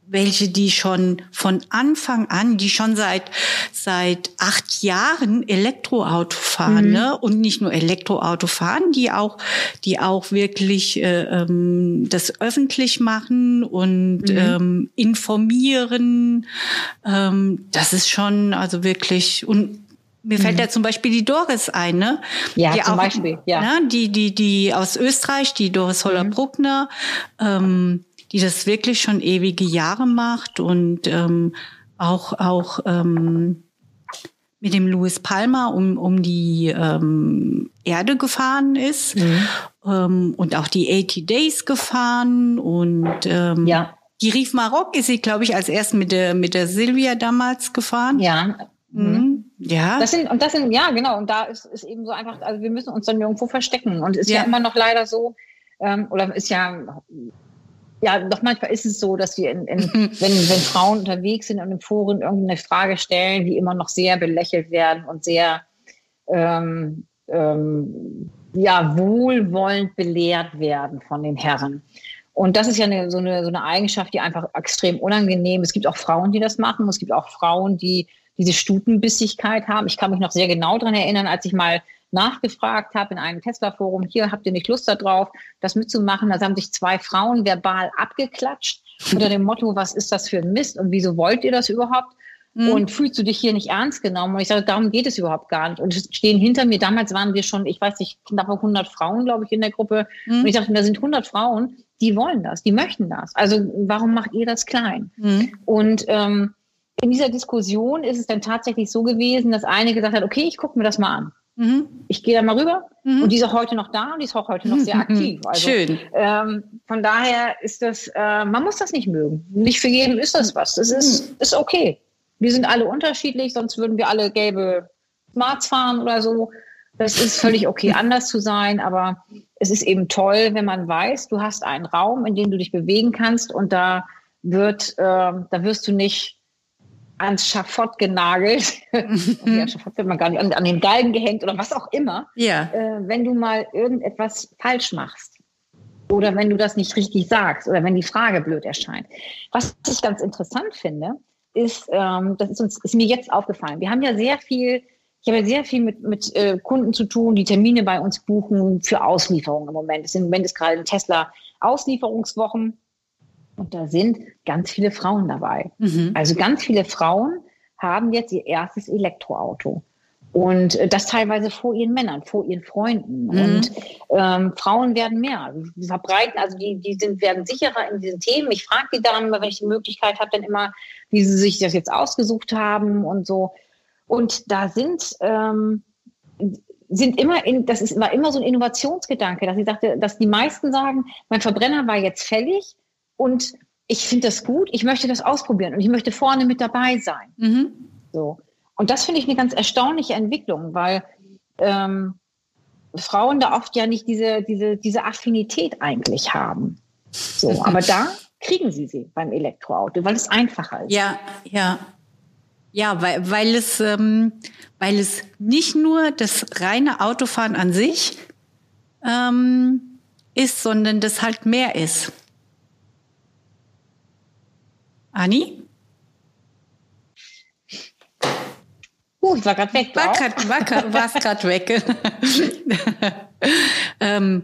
Speaker 2: welche, die schon von Anfang an, die schon seit seit acht Jahren Elektroauto fahren, mhm. ne? Und nicht nur Elektroauto fahren, die auch, die auch wirklich äh, ähm, das öffentlich machen und mhm. ähm, informieren. Ähm, das ist schon also wirklich und mir fällt mhm. ja zum Beispiel die Doris ein, ne?
Speaker 1: Ja,
Speaker 2: die
Speaker 1: zum auch, Beispiel, ja.
Speaker 2: Ne? Die, die, die aus Österreich, die Doris Holler-Bruckner, mhm. ähm, die das wirklich schon ewige Jahre macht und ähm, auch auch ähm, mit dem Louis Palmer um, um die ähm, Erde gefahren ist mhm. ähm, und auch die 80 Days gefahren und ähm, ja. die Rief Maroc ist sie, glaube ich, als erst mit der mit der Silvia damals gefahren.
Speaker 1: Ja.
Speaker 2: Mhm. mhm. Ja.
Speaker 1: Das sind, und das sind, ja, genau. Und da ist, ist eben so einfach, also wir müssen uns dann irgendwo verstecken. Und es ist ja. ja immer noch leider so, ähm, oder ist ja ja, doch manchmal ist es so, dass wir, in, in, wenn, wenn Frauen unterwegs sind und im Foren irgendeine Frage stellen, die immer noch sehr belächelt werden und sehr ähm, ähm, ja, wohlwollend belehrt werden von den Herren. Und das ist ja eine, so, eine, so eine Eigenschaft, die einfach extrem unangenehm ist. Es gibt auch Frauen, die das machen. Es gibt auch Frauen, die diese Stutenbissigkeit haben. Ich kann mich noch sehr genau daran erinnern, als ich mal nachgefragt habe in einem Tesla-Forum, hier habt ihr nicht Lust darauf, das mitzumachen. Da haben sich zwei Frauen verbal abgeklatscht unter dem Motto, was ist das für ein Mist und wieso wollt ihr das überhaupt? Mhm. Und fühlst du dich hier nicht ernst genommen? Und ich sage, darum geht es überhaupt gar nicht. Und es stehen hinter mir, damals waren wir schon, ich weiß nicht, knapp 100 Frauen, glaube ich, in der Gruppe. Mhm. Und ich dachte, da sind 100 Frauen, die wollen das, die möchten das. Also warum macht ihr das klein? Mhm. Und ähm, in dieser Diskussion ist es dann tatsächlich so gewesen, dass eine gesagt hat, okay, ich gucke mir das mal an. Mhm. Ich gehe da mal rüber mhm. und die ist auch heute noch da und die ist auch heute noch sehr aktiv.
Speaker 2: Also, Schön.
Speaker 1: Ähm, von daher ist das, äh, man muss das nicht mögen. Nicht für jeden ist das was. Das ist, mhm. ist okay. Wir sind alle unterschiedlich, sonst würden wir alle gelbe Smarts fahren oder so. Das ist völlig okay, anders zu sein, aber es ist eben toll, wenn man weiß, du hast einen Raum, in dem du dich bewegen kannst und da wird, äh, da wirst du nicht ans Schafott genagelt, ja, Schafott wird man gar nicht, an, an, den Galgen gehängt oder was auch immer,
Speaker 2: ja.
Speaker 1: äh, wenn du mal irgendetwas falsch machst oder wenn du das nicht richtig sagst oder wenn die Frage blöd erscheint. Was ich ganz interessant finde, ist, ähm, das ist uns ist mir jetzt aufgefallen. Wir haben ja sehr viel, ich habe ja sehr viel mit, mit äh, Kunden zu tun, die Termine bei uns buchen für Auslieferungen im Moment. Im Moment ist gerade ein Tesla Auslieferungswochen und da sind ganz viele Frauen dabei. Mhm. Also ganz viele Frauen haben jetzt ihr erstes Elektroauto. Und äh, das teilweise vor ihren Männern, vor ihren Freunden. Mhm. Und ähm, Frauen werden mehr. Die verbreiten, also die, die sind, werden sicherer in diesen Themen. Ich frage die dann immer, wenn ich die Möglichkeit habe, dann immer, wie sie sich das jetzt ausgesucht haben und so. Und da sind, ähm, sind immer in, das ist, war immer so ein Innovationsgedanke, dass ich sagte, dass die meisten sagen, mein Verbrenner war jetzt fällig und ich finde das gut, ich möchte das ausprobieren und ich möchte vorne mit dabei sein. Mhm. So. Und das finde ich eine ganz erstaunliche Entwicklung, weil ähm, Frauen da oft ja nicht diese, diese, diese Affinität eigentlich haben. So, aber da kriegen sie sie beim Elektroauto, weil es einfacher ist.
Speaker 2: Ja, ja. Ja, weil, weil, es, ähm, weil es nicht nur das reine Autofahren an sich ähm, ist, sondern das halt mehr ist. Anni?
Speaker 1: Uh, ich war gerade weg.
Speaker 2: War grad, war, warst gerade weg. ähm,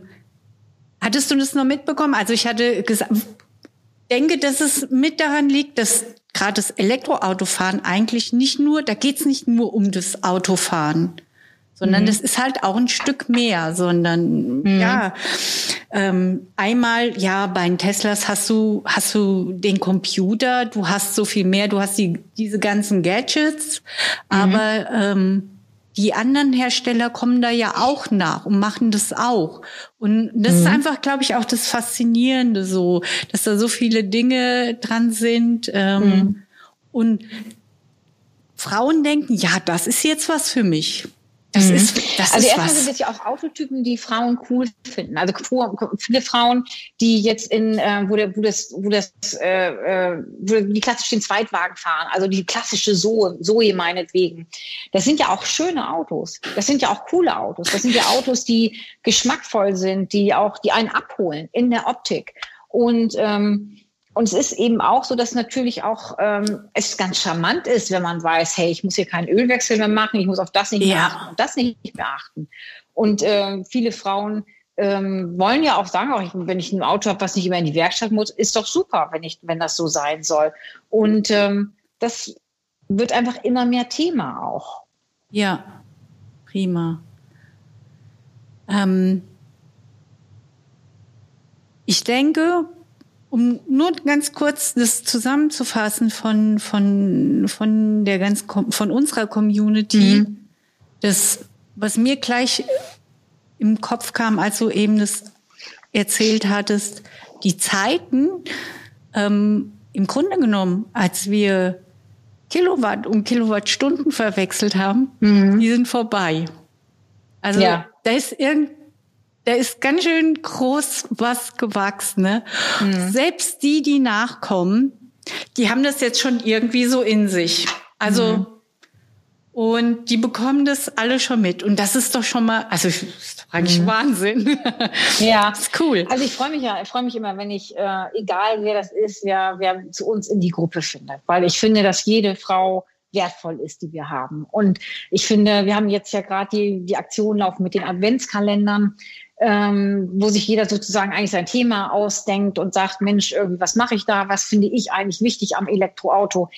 Speaker 2: hattest du das noch mitbekommen? Also ich hatte gesagt, denke, dass es mit daran liegt, dass gerade das Elektroautofahren eigentlich nicht nur, da geht es nicht nur um das Autofahren, sondern mhm. das ist halt auch ein Stück mehr, sondern mhm. ja, ähm, einmal ja bei den Teslas hast du hast du den Computer, du hast so viel mehr, du hast die diese ganzen Gadgets, mhm. aber ähm, die anderen Hersteller kommen da ja auch nach und machen das auch. Und das ist mhm. einfach, glaube ich, auch das Faszinierende so, dass da so viele Dinge dran sind. Ähm, mhm. Und Frauen denken, ja, das ist jetzt was für mich.
Speaker 1: Das mhm. ist, das also erstmal sind es ja auch Autotypen, die Frauen cool finden. Also viele Frauen, die jetzt in, äh, wo, der, wo das, wo das, äh, äh, wo die klassisch den Zweitwagen fahren, also die klassische Zoe, Zoe meinetwegen. Das sind ja auch schöne Autos. Das sind ja auch coole Autos. Das sind ja Autos, die geschmackvoll sind, die auch, die einen abholen in der Optik. Und ähm, und es ist eben auch so, dass natürlich auch ähm, es ganz charmant ist, wenn man weiß, hey, ich muss hier keinen Ölwechsel mehr machen, ich muss auf das nicht ja. mehr achten und das nicht beachten. Und äh, viele Frauen ähm, wollen ja auch sagen, auch ich, wenn ich ein Auto habe, was nicht immer in die Werkstatt muss, ist doch super, wenn ich, wenn das so sein soll. Und ähm, das wird einfach immer mehr Thema auch.
Speaker 2: Ja, prima. Ähm, ich denke, um nur ganz kurz das zusammenzufassen von, von, von der ganz, von unserer Community, mhm. das, was mir gleich im Kopf kam, als du eben das erzählt hattest, die Zeiten, ähm, im Grunde genommen, als wir Kilowatt und Kilowattstunden verwechselt haben, mhm. die sind vorbei. Also ja. da ist irgend, da ist ganz schön groß was gewachsen. Ne? Mhm. Selbst die, die nachkommen, die haben das jetzt schon irgendwie so in sich. Also mhm. und die bekommen das alle schon mit. Und das ist doch schon mal, also eigentlich mhm. Wahnsinn.
Speaker 1: Ja, das ist cool. Also ich freue mich ja, ich freue mich immer, wenn ich, äh, egal wer das ist, wer, wer zu uns in die Gruppe findet. Weil ich finde, dass jede Frau wertvoll ist, die wir haben. Und ich finde, wir haben jetzt ja gerade die, die Aktion laufen mit den Adventskalendern ähm, wo sich jeder sozusagen eigentlich sein Thema ausdenkt und sagt, Mensch, irgendwie, was mache ich da? Was finde ich eigentlich wichtig am Elektroauto?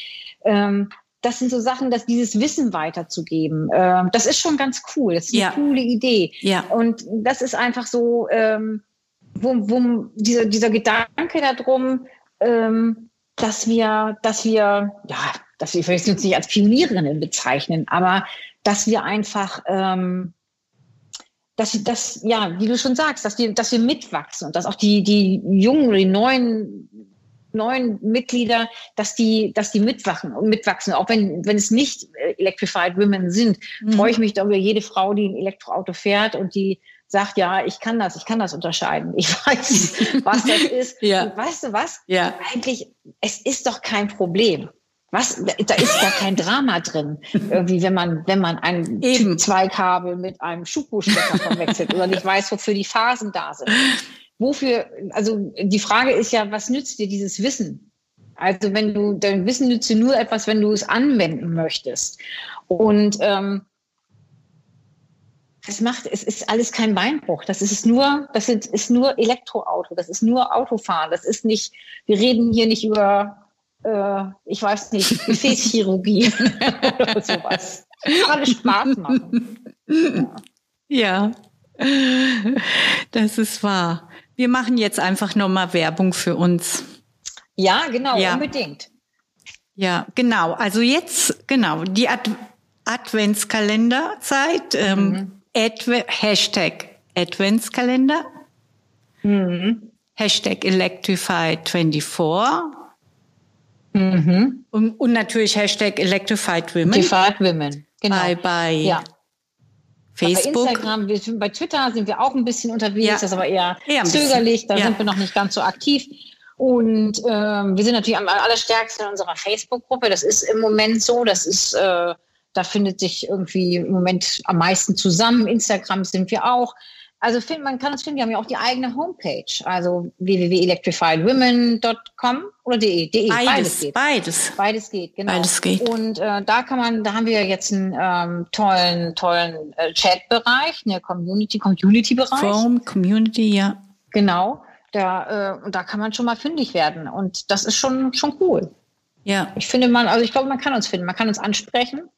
Speaker 1: Ähm, das sind so Sachen, dass dieses Wissen weiterzugeben, äh, das ist schon ganz cool. Das ist eine ja. coole Idee. Ja. Und das ist einfach so, ähm, wo, wo dieser, dieser Gedanke darum, ähm, dass wir, dass wir, ja, dass wir vielleicht uns nicht als Pionierinnen bezeichnen, aber dass wir einfach, ähm, dass, dass, ja, wie du schon sagst, dass wir, dass wir mitwachsen und dass auch die, die jungen die neuen neuen Mitglieder, dass die, dass die mitwachen und mitwachsen. Auch wenn, wenn es nicht Electrified Women sind, mhm. freue ich mich doch über jede Frau, die ein Elektroauto fährt und die sagt, ja, ich kann das, ich kann das unterscheiden. Ich weiß, was das ist. ja. Und weißt du was? Ja. Eigentlich, es ist doch kein Problem. Was? Da ist gar kein Drama drin. Irgendwie, wenn man, wenn man ein Typ 2 Kabel mit einem Schuko-Stecker verwechselt oder nicht weiß, wofür die Phasen da sind. Wofür, also die Frage ist ja, was nützt dir dieses Wissen? Also wenn du, dein Wissen nützt dir nur etwas, wenn du es anwenden möchtest. Und ähm, das macht, es ist alles kein Beinbruch. Das ist nur, das ist nur Elektroauto, das ist nur Autofahren. Das ist nicht, wir reden hier nicht über, äh, ich weiß nicht, Gefäßchirurgie oder sowas. Alles Spaß machen.
Speaker 2: Ja. ja, das ist wahr. Wir machen jetzt einfach nochmal Werbung für uns.
Speaker 1: Ja, genau, ja. unbedingt.
Speaker 2: Ja, genau. Also jetzt, genau, die Ad Adventskalenderzeit. Ähm, mhm. Adve Hashtag Adventskalender. Mhm. Hashtag Electrified24. Mhm. Und, und, natürlich Hashtag Electrified Women.
Speaker 1: Electrified Women,
Speaker 2: genau. Bei, bei ja. Facebook.
Speaker 1: Bei Instagram, wir bei Twitter sind wir auch ein bisschen unterwegs, ja. das ist aber eher, eher zögerlich, da ja. sind wir noch nicht ganz so aktiv. Und ähm, wir sind natürlich am allerstärksten in unserer Facebook-Gruppe. Das ist im Moment so, das ist äh, da findet sich irgendwie im Moment am meisten zusammen. Instagram sind wir auch. Also find, man kann uns finden, wir haben ja auch die eigene Homepage, also www.electrifiedwomen.com oder de, de
Speaker 2: beides, beides geht. Beides.
Speaker 1: Beides geht, genau.
Speaker 2: Beides geht.
Speaker 1: Und äh, da kann man, da haben wir jetzt einen ähm, tollen, tollen äh, Chat-Bereich, eine Community, Community-Bereich.
Speaker 2: Forum, Community, ja.
Speaker 1: Genau. Da, äh, und da kann man schon mal fündig werden. Und das ist schon, schon cool. Ja. Ich finde man, also ich glaube, man kann uns finden, man kann uns ansprechen.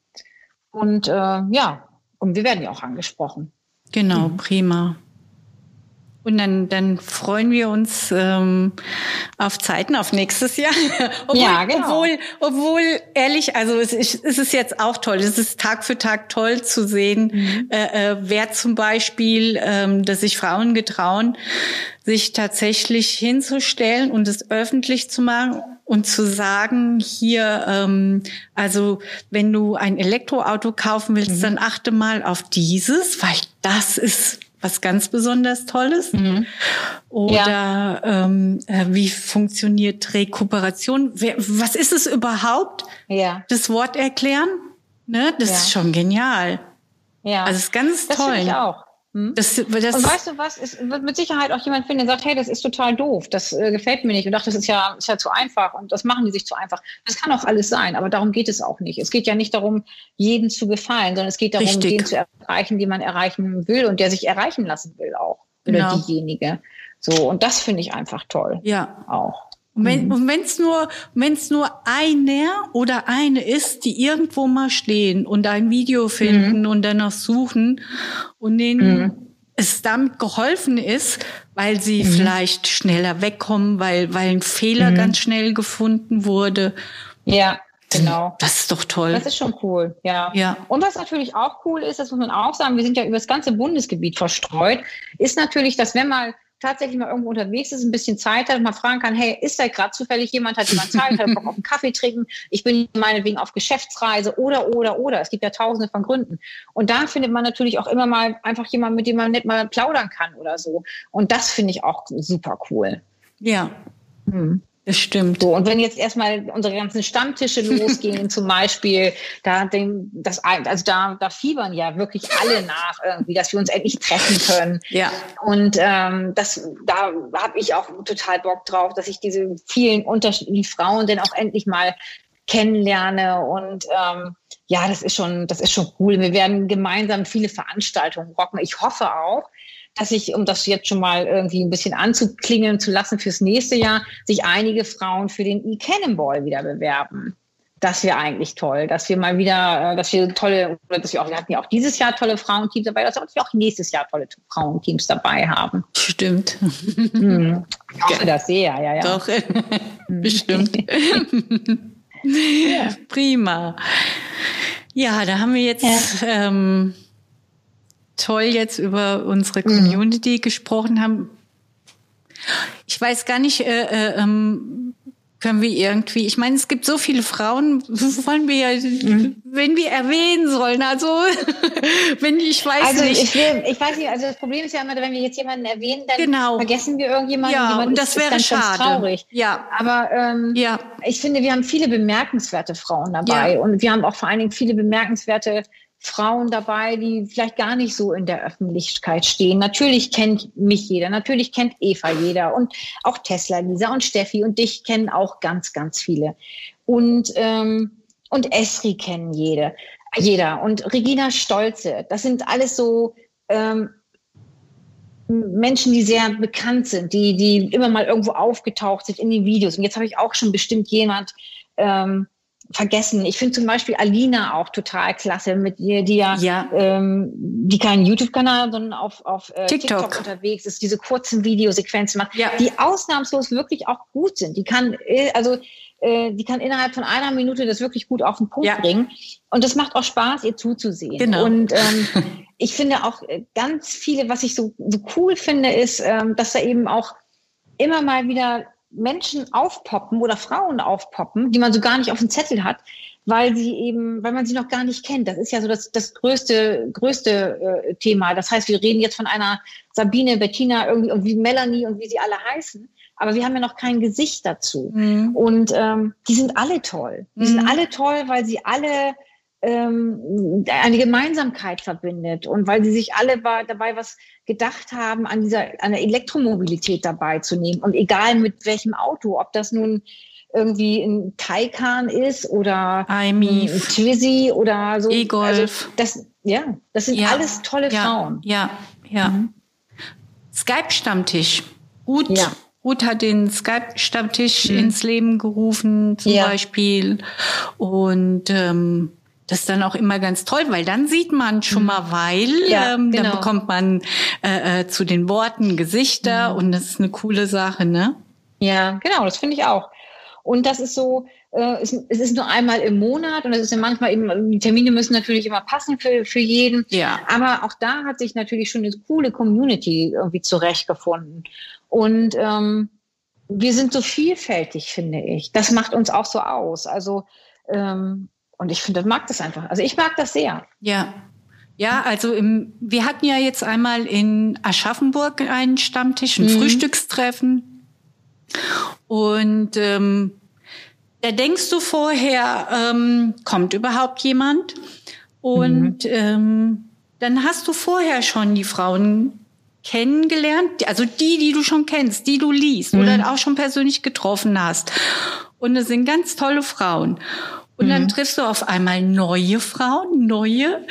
Speaker 1: Und äh, ja, und wir werden ja auch angesprochen.
Speaker 2: Genau, mhm. prima. Und dann, dann freuen wir uns ähm, auf Zeiten, auf nächstes Jahr. obwohl, ja, genau. Obwohl, obwohl, ehrlich, also es ist, es ist jetzt auch toll. Es ist Tag für Tag toll zu sehen, mhm. äh, äh, wer zum Beispiel, ähm, dass sich Frauen getrauen, sich tatsächlich hinzustellen und es öffentlich zu machen und zu sagen, hier, ähm, also wenn du ein Elektroauto kaufen willst, mhm. dann achte mal auf dieses, weil das ist was ganz besonders Tolles? Mhm. Oder ja. ähm, äh, wie funktioniert Rekuperation? Wer, was ist es überhaupt? Ja. Das Wort erklären? Ne? Das ja. ist schon genial. Ja. Also es ist ganz
Speaker 1: das
Speaker 2: toll.
Speaker 1: Ich auch. Hm? Das, das und weißt du was? Es wird mit Sicherheit auch jemand finden, der sagt, hey, das ist total doof, das äh, gefällt mir nicht und dachte, das ist ja, ist ja zu einfach und das machen die sich zu einfach. Das kann auch alles sein, aber darum geht es auch nicht. Es geht ja nicht darum, jeden zu gefallen, sondern es geht darum, Richtig. den zu erreichen, den man erreichen will und der sich erreichen lassen will auch. Oder genau. diejenige. So, und das finde ich einfach toll.
Speaker 2: Ja. Auch. Und wenn mhm. es nur, wenn's nur einer oder eine ist, die irgendwo mal stehen und ein Video finden mhm. und danach suchen und denen mhm. es damit geholfen ist, weil sie mhm. vielleicht schneller wegkommen, weil, weil ein Fehler mhm. ganz schnell gefunden wurde.
Speaker 1: Ja. Genau.
Speaker 2: Das ist doch toll.
Speaker 1: Das ist schon cool, ja. ja. Und was natürlich auch cool ist, das muss man auch sagen, wir sind ja über das ganze Bundesgebiet verstreut, ist natürlich, dass wenn mal tatsächlich mal irgendwo unterwegs ist, ein bisschen Zeit hat, mal fragen kann, hey, ist da gerade zufällig jemand, hat jemand Zeit, hat Bock auf einen Kaffee trinken, ich bin meinetwegen auf Geschäftsreise oder, oder, oder. Es gibt ja tausende von Gründen. Und da findet man natürlich auch immer mal einfach jemanden, mit dem man nicht mal plaudern kann oder so. Und das finde ich auch super cool.
Speaker 2: Ja. Hm. Das stimmt.
Speaker 1: So, und wenn jetzt erstmal unsere ganzen Stammtische losgehen, zum Beispiel, da, den, das, also da, da fiebern ja wirklich alle nach irgendwie, dass wir uns endlich treffen können. Ja. Und ähm, das, da habe ich auch total Bock drauf, dass ich diese vielen unterschiedlichen Frauen denn auch endlich mal kennenlerne und ähm, ja, das ist schon, das ist schon cool. Wir werden gemeinsam viele Veranstaltungen rocken. Ich hoffe auch, dass sich, um das jetzt schon mal irgendwie ein bisschen anzuklingen zu lassen fürs nächste Jahr, sich einige Frauen für den E-Cannonball wieder bewerben. das wäre eigentlich toll, dass wir mal wieder, äh, dass wir tolle, oder dass wir auch, wir hatten ja auch dieses Jahr tolle Frauenteams dabei, dass wir auch nächstes Jahr tolle Frauenteams dabei haben.
Speaker 2: Stimmt.
Speaker 1: Hm. Ich hoffe das sehr, ja, ja.
Speaker 2: Doch, bestimmt. ja. Prima. Ja, da haben wir jetzt ja. ähm, toll jetzt über unsere Community mhm. gesprochen haben. Ich weiß gar nicht, äh, äh, ähm, können wir irgendwie, ich meine, es gibt so viele Frauen, wollen wir ja, mhm. wenn wir erwähnen sollen, also wenn ich weiß
Speaker 1: also
Speaker 2: nicht.
Speaker 1: Ich, will, ich weiß nicht, also das Problem ist ja immer, wenn wir jetzt jemanden erwähnen, dann genau. vergessen wir irgendjemanden.
Speaker 2: Ja, und das ist, wäre ist schade.
Speaker 1: Traurig.
Speaker 2: Ja.
Speaker 1: Aber ähm, ja. ich finde, wir haben viele bemerkenswerte Frauen dabei ja. und wir haben auch vor allen Dingen viele bemerkenswerte Frauen dabei, die vielleicht gar nicht so in der Öffentlichkeit stehen. Natürlich kennt mich jeder, natürlich kennt Eva jeder und auch Tesla, Lisa und Steffi und dich kennen auch ganz, ganz viele. Und, ähm, und Esri kennen jede, jeder. Und Regina Stolze, das sind alles so ähm, Menschen, die sehr bekannt sind, die, die immer mal irgendwo aufgetaucht sind in den Videos. Und jetzt habe ich auch schon bestimmt jemand ähm, vergessen. Ich finde zum Beispiel Alina auch total klasse, mit ihr, die ja, ja. Ähm, die keinen YouTube-Kanal, sondern auf, auf äh, TikTok. TikTok. unterwegs ist, diese kurzen Videosequenzen macht, ja. die ausnahmslos wirklich auch gut sind. Die kann, äh, also äh, die kann innerhalb von einer Minute das wirklich gut auf den Punkt ja. bringen. Und das macht auch Spaß, ihr zuzusehen. Genau. Und ähm, ich finde auch äh, ganz viele, was ich so, so cool finde, ist, ähm, dass da eben auch immer mal wieder Menschen aufpoppen oder Frauen aufpoppen, die man so gar nicht auf dem Zettel hat, weil sie eben, weil man sie noch gar nicht kennt. Das ist ja so das, das größte, größte äh, Thema. Das heißt, wir reden jetzt von einer Sabine, Bettina irgendwie und wie Melanie und wie sie alle heißen. Aber wir haben ja noch kein Gesicht dazu. Mhm. Und ähm, die sind alle toll. Die mhm. sind alle toll, weil sie alle ähm, eine Gemeinsamkeit verbindet und weil sie sich alle dabei was gedacht haben, an dieser an der Elektromobilität dabei zu nehmen und egal mit welchem Auto, ob das nun irgendwie ein Taycan ist oder ein Twizy oder so.
Speaker 2: E-Golf. Also
Speaker 1: das, ja, das sind ja. alles tolle
Speaker 2: ja.
Speaker 1: Frauen.
Speaker 2: Ja, ja. Mhm. Skype-Stammtisch. Ruth, ja. Ruth hat den Skype-Stammtisch mhm. ins Leben gerufen, zum Beispiel. Und ähm, das ist dann auch immer ganz toll, weil dann sieht man schon mal, mhm. weil ja, ähm, genau. dann bekommt man äh, äh, zu den Worten Gesichter mhm. und das ist eine coole Sache, ne?
Speaker 1: Ja, genau, das finde ich auch. Und das ist so, äh, es, es ist nur einmal im Monat und es ist ja manchmal eben, die Termine müssen natürlich immer passen für, für jeden. Ja. Aber auch da hat sich natürlich schon eine coole Community irgendwie zurechtgefunden. Und ähm, wir sind so vielfältig, finde ich. Das macht uns auch so aus. Also ähm, und ich finde, mag das einfach. Also ich mag das sehr.
Speaker 2: Ja. Ja, also im, wir hatten ja jetzt einmal in Aschaffenburg einen Stammtisch, ein mhm. Frühstückstreffen. Und ähm, da denkst du vorher, ähm, kommt überhaupt jemand? Und mhm. ähm, dann hast du vorher schon die Frauen kennengelernt, also die, die du schon kennst, die du liest mhm. oder auch schon persönlich getroffen hast. Und es sind ganz tolle Frauen. Und mhm. dann triffst du auf einmal neue Frauen, neue,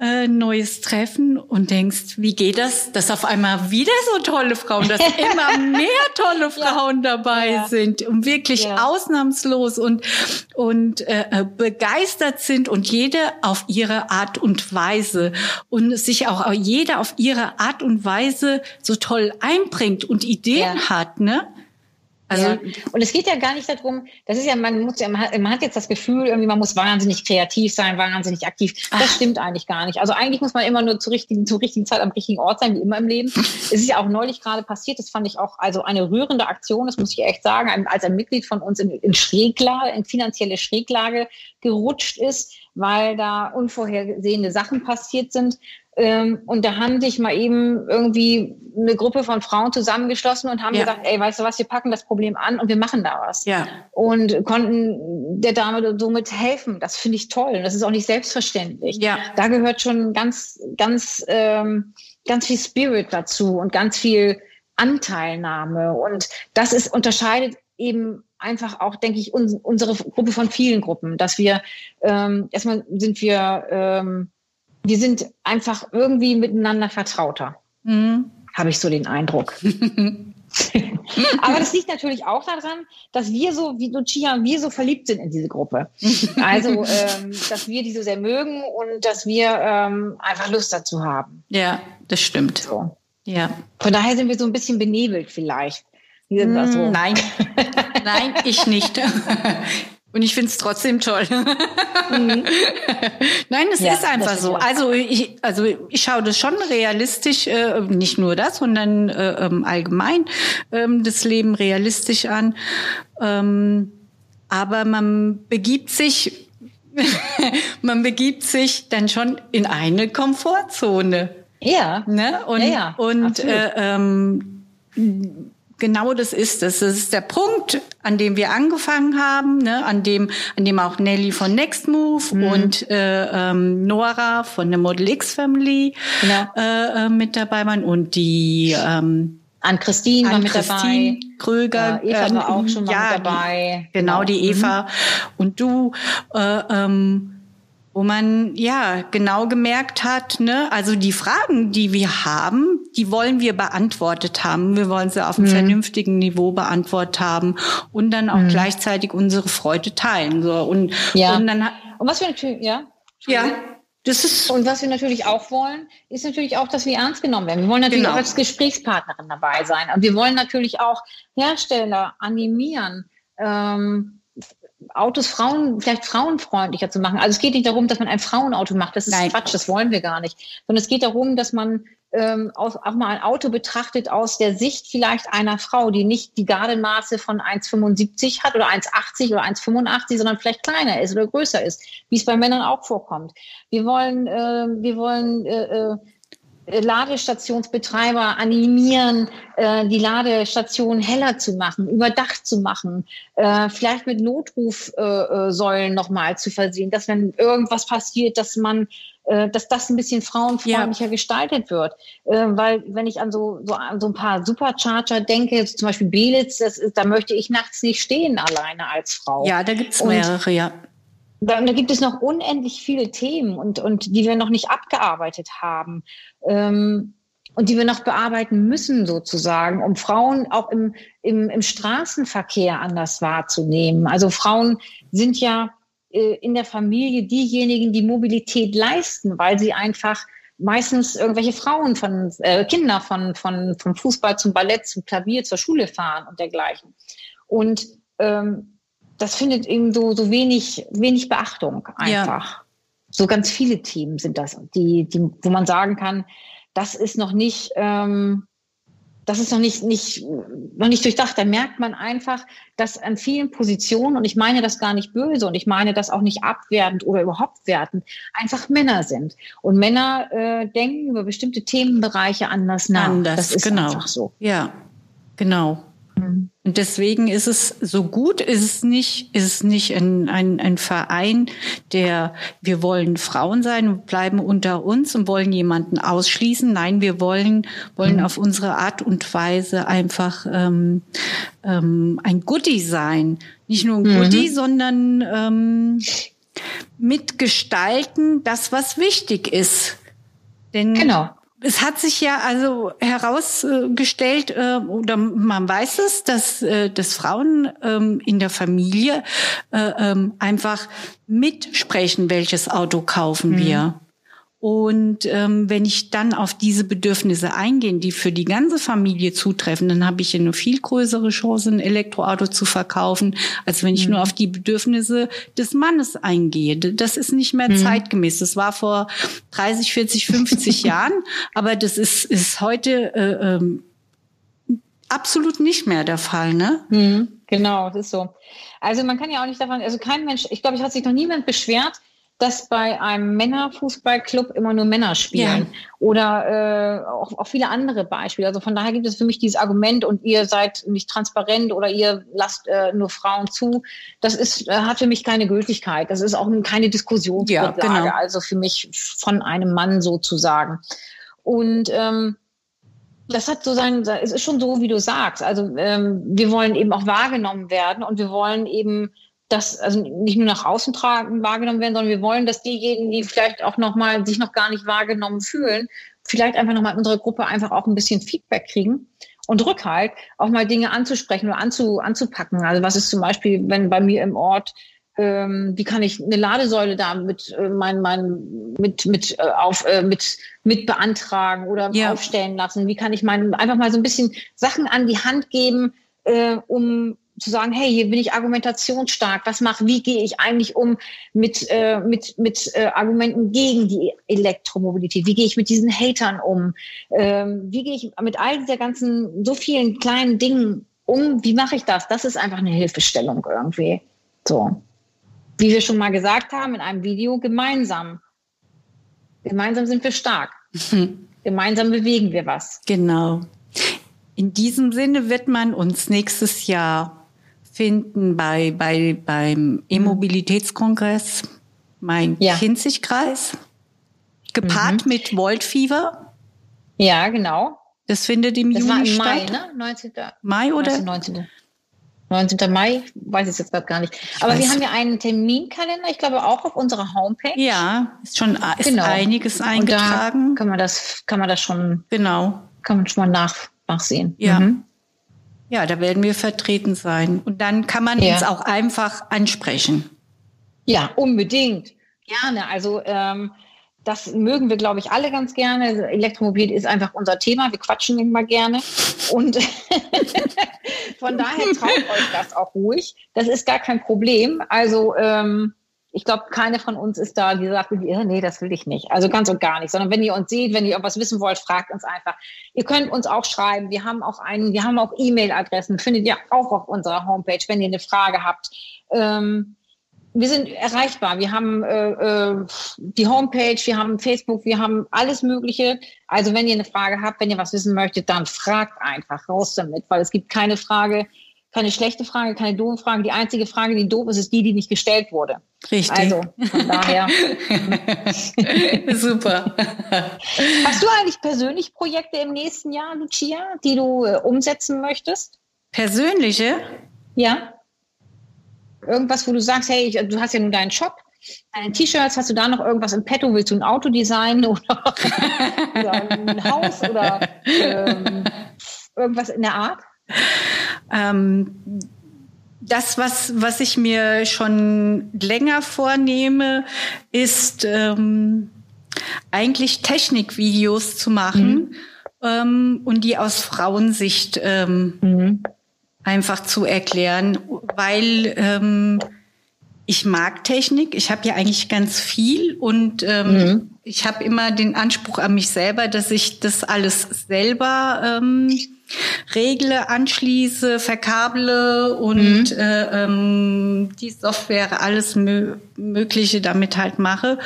Speaker 2: äh, neues Treffen und denkst, wie geht das, dass auf einmal wieder so tolle Frauen, dass immer mehr tolle Frauen ja. dabei ja. sind und wirklich ja. ausnahmslos und, und äh, äh, begeistert sind und jede auf ihre Art und Weise und sich auch jeder auf ihre Art und Weise so toll einbringt und Ideen hat, ne?
Speaker 1: Also, ja. Und es geht ja gar nicht darum, das ist ja, man muss ja, man hat jetzt das Gefühl, irgendwie, man muss wahnsinnig kreativ sein, wahnsinnig aktiv. Das Ach. stimmt eigentlich gar nicht. Also eigentlich muss man immer nur zur richtigen, zur richtigen Zeit am richtigen Ort sein, wie immer im Leben. es ist ja auch neulich gerade passiert, das fand ich auch, also eine rührende Aktion, das muss ich echt sagen, als ein Mitglied von uns in, in Schräglage, in finanzielle Schräglage gerutscht ist, weil da unvorhergesehene Sachen passiert sind. Ähm, und da haben sich mal eben irgendwie eine Gruppe von Frauen zusammengeschlossen und haben ja. gesagt, ey, weißt du was, wir packen das Problem an und wir machen da was. Ja. Und konnten der Dame somit helfen. Das finde ich toll. Und das ist auch nicht selbstverständlich. Ja. Da gehört schon ganz, ganz, ähm, ganz viel Spirit dazu und ganz viel Anteilnahme. Und das ist, unterscheidet eben einfach auch, denke ich, uns, unsere Gruppe von vielen Gruppen, dass wir ähm, erstmal sind wir ähm, wir sind einfach irgendwie miteinander vertrauter. Mhm. Habe ich so den Eindruck. Aber das liegt natürlich auch daran, dass wir so, wie Lucia, wir so verliebt sind in diese Gruppe. Also, ähm, dass wir die so sehr mögen und dass wir ähm, einfach Lust dazu haben.
Speaker 2: Ja, das stimmt.
Speaker 1: So. Ja. Von daher sind wir so ein bisschen benebelt vielleicht.
Speaker 2: Mm, so. Nein, nein, ich nicht. Und ich finde es trotzdem toll. Mhm. Nein, es ja, ist einfach so. Also ich, also ich schaue das schon realistisch, äh, nicht nur das, sondern äh, ähm, allgemein ähm, das Leben realistisch an. Ähm, aber man begibt sich, man begibt sich dann schon in eine Komfortzone.
Speaker 1: Ja.
Speaker 2: Ne? Und, ja, ja, und äh, ähm, genau das ist es. Das ist der Punkt, an dem wir angefangen haben, ne? an dem, an dem auch Nelly von Next Move mhm. und äh, ähm, Nora von der Model X Family genau. äh, äh, mit dabei waren und die ähm,
Speaker 1: an Christine war mit
Speaker 2: Christine
Speaker 1: dabei.
Speaker 2: Kröger.
Speaker 1: Ja, Eva ähm, war auch schon mal ja, mit dabei.
Speaker 2: Die, genau, genau, die Eva mhm. und du. Äh, ähm, wo man ja genau gemerkt hat, ne, also die Fragen, die wir haben, die wollen wir beantwortet haben. Wir wollen sie auf einem mhm. vernünftigen Niveau beantwortet haben und dann auch mhm. gleichzeitig unsere Freude teilen. So und,
Speaker 1: ja. und dann und was wir natürlich, ja,
Speaker 2: ja.
Speaker 1: Das ist und was wir natürlich auch wollen, ist natürlich auch, dass wir ernst genommen werden. Wir wollen natürlich genau. auch als Gesprächspartnerin dabei sein. Und wir wollen natürlich auch Hersteller animieren, ähm, Autos Frauen, vielleicht frauenfreundlicher zu machen. Also es geht nicht darum, dass man ein Frauenauto macht. Das ist Nein. Quatsch, das wollen wir gar nicht. Sondern es geht darum, dass man ähm, auch, auch mal ein Auto betrachtet aus der Sicht vielleicht einer Frau, die nicht die Gardenmaße von 1,75 hat oder 1,80 oder 1,85, sondern vielleicht kleiner ist oder größer ist, wie es bei Männern auch vorkommt. Wir wollen, äh, wir wollen äh, äh Ladestationsbetreiber animieren, äh, die Ladestation heller zu machen, überdacht zu machen, äh, vielleicht mit Notrufsäulen äh, nochmal zu versehen, dass wenn irgendwas passiert, dass man dass das ein bisschen frauenfreundlicher ja. gestaltet wird. weil wenn ich an so, so, an so ein paar Supercharger denke, zum Beispiel Belitz, das ist, da möchte ich nachts nicht stehen alleine als Frau.
Speaker 2: Ja, da gibt es mehrere, ja.
Speaker 1: Da, da, gibt es noch unendlich viele Themen und, und die wir noch nicht abgearbeitet haben ähm, und die wir noch bearbeiten müssen sozusagen, um Frauen auch im, im, im Straßenverkehr anders wahrzunehmen. Also Frauen sind ja äh, in der Familie diejenigen, die Mobilität leisten, weil sie einfach meistens irgendwelche Frauen von äh, Kinder von, von, vom Fußball zum Ballett, zum Klavier, zur Schule fahren und dergleichen. Und ähm, das findet eben so, so wenig, wenig Beachtung einfach. Ja. So ganz viele Themen sind das, die, die, wo man sagen kann, das ist noch nicht, ähm, das ist noch nicht, nicht, noch nicht durchdacht. Da merkt man einfach, dass an vielen Positionen, und ich meine das gar nicht böse und ich meine das auch nicht abwertend oder überhaupt wertend, einfach Männer sind. Und Männer äh, denken über bestimmte Themenbereiche anders nach.
Speaker 2: Anders, das ist genau. einfach so. Ja, genau. Mhm. Und deswegen ist es so gut, ist es nicht, ist es nicht ein, ein, ein Verein, der, wir wollen Frauen sein und bleiben unter uns und wollen jemanden ausschließen. Nein, wir wollen, wollen mhm. auf unsere Art und Weise einfach ähm, ähm, ein Goodie sein. Nicht nur ein mhm. Goodie, sondern ähm, mitgestalten das, was wichtig ist. Denn genau es hat sich ja also herausgestellt, äh, oder man weiß es, dass, äh, dass Frauen ähm, in der Familie äh, ähm, einfach mitsprechen, welches Auto kaufen wir. Und ähm, wenn ich dann auf diese Bedürfnisse eingehe, die für die ganze Familie zutreffen, dann habe ich eine viel größere Chance, ein Elektroauto zu verkaufen, als wenn ich mhm. nur auf die Bedürfnisse des Mannes eingehe. Das ist nicht mehr mhm. zeitgemäß. Das war vor 30, 40, 50 Jahren, aber das ist, ist heute äh, ähm, absolut nicht mehr der Fall, ne?
Speaker 1: Mhm. Genau, das ist so. Also man kann ja auch nicht davon, also kein Mensch, ich glaube, ich hat sich noch niemand beschwert, dass bei einem Männerfußballclub immer nur Männer spielen. Ja. Oder äh, auch, auch viele andere Beispiele. Also von daher gibt es für mich dieses Argument und ihr seid nicht transparent oder ihr lasst äh, nur Frauen zu. Das ist, äh, hat für mich keine Gültigkeit. Das ist auch keine Diskussionsgrundlage. Ja, genau. Also für mich von einem Mann sozusagen. Und ähm, das hat so sein, es ist schon so, wie du sagst. Also ähm, wir wollen eben auch wahrgenommen werden und wir wollen eben das also nicht nur nach außen tragen, wahrgenommen werden, sondern wir wollen, dass diejenigen, die vielleicht auch noch sich noch gar nicht wahrgenommen fühlen, vielleicht einfach nochmal in unserer Gruppe einfach auch ein bisschen Feedback kriegen und Rückhalt, auch mal Dinge anzusprechen oder anzu, anzupacken. Also was ist zum Beispiel, wenn bei mir im Ort ähm, wie kann ich eine Ladesäule da mit äh, mein, mein, mit mit äh, auf äh, mit mit beantragen oder ja. aufstellen lassen? Wie kann ich mein, einfach mal so ein bisschen Sachen an die Hand geben, äh, um zu sagen, hey, hier bin ich argumentationsstark. Was mache, wie gehe ich eigentlich um mit äh, mit mit äh, Argumenten gegen die Elektromobilität? Wie gehe ich mit diesen Hatern um? Ähm, wie gehe ich mit all dieser ganzen so vielen kleinen Dingen um? Wie mache ich das? Das ist einfach eine Hilfestellung irgendwie. So wie wir schon mal gesagt haben in einem Video, gemeinsam. Gemeinsam sind wir stark. gemeinsam bewegen wir was.
Speaker 2: Genau. In diesem Sinne wird man uns nächstes Jahr finden bei, bei, beim E-Mobilitätskongress, mein ja. Kinzigkreis, gepaart mhm. mit Voltfieber.
Speaker 1: Ja, genau.
Speaker 2: Das findet im das Juni war im Mai,
Speaker 1: ne? 19.
Speaker 2: Mai oder?
Speaker 1: 19. 19. Mai, weiß ich jetzt gerade gar nicht. Aber wir haben ja einen Terminkalender, ich glaube auch auf unserer Homepage.
Speaker 2: Ja, ist schon ist genau. einiges eingetragen.
Speaker 1: kann man das, kann man das schon,
Speaker 2: genau,
Speaker 1: kann man schon mal nach, nachsehen.
Speaker 2: Ja. Mhm. Ja, da werden wir vertreten sein. Und dann kann man ja. uns auch einfach ansprechen.
Speaker 1: Ja, unbedingt. Gerne. Also ähm, das mögen wir, glaube ich, alle ganz gerne. Elektromobilität ist einfach unser Thema. Wir quatschen immer gerne. Und von daher traut euch das auch ruhig. Das ist gar kein Problem. Also ähm, ich glaube, keine von uns ist da, die sagt, nee, das will ich nicht. Also ganz und gar nicht. Sondern wenn ihr uns seht, wenn ihr was wissen wollt, fragt uns einfach. Ihr könnt uns auch schreiben. Wir haben auch einen, wir haben auch E-Mail-Adressen. Findet ihr auch auf unserer Homepage, wenn ihr eine Frage habt. Ähm, wir sind erreichbar. Wir haben äh, äh, die Homepage, wir haben Facebook, wir haben alles Mögliche. Also wenn ihr eine Frage habt, wenn ihr was wissen möchtet, dann fragt einfach raus damit, weil es gibt keine Frage, keine schlechte Frage, keine doofe Frage. Die einzige Frage, die doof ist, ist die, die nicht gestellt wurde.
Speaker 2: Richtig.
Speaker 1: Also von daher.
Speaker 2: Super.
Speaker 1: Hast du eigentlich persönlich Projekte im nächsten Jahr, Lucia, die du äh, umsetzen möchtest?
Speaker 2: Persönliche?
Speaker 1: Ja. Irgendwas, wo du sagst, hey, du hast ja nun deinen Shop, deine T-Shirts, hast du da noch irgendwas im Petto? Willst du ein Auto designen oder, oder ein Haus oder ähm, irgendwas in der Art?
Speaker 2: Ähm, das, was, was ich mir schon länger vornehme, ist ähm, eigentlich Technikvideos zu machen mhm. ähm, und die aus Frauensicht ähm, mhm einfach zu erklären, weil ähm, ich mag Technik. Ich habe ja eigentlich ganz viel und ähm, mhm. ich habe immer den Anspruch an mich selber, dass ich das alles selber ähm, regle, anschließe, verkable und mhm. äh, ähm, die Software alles Mö Mögliche damit halt mache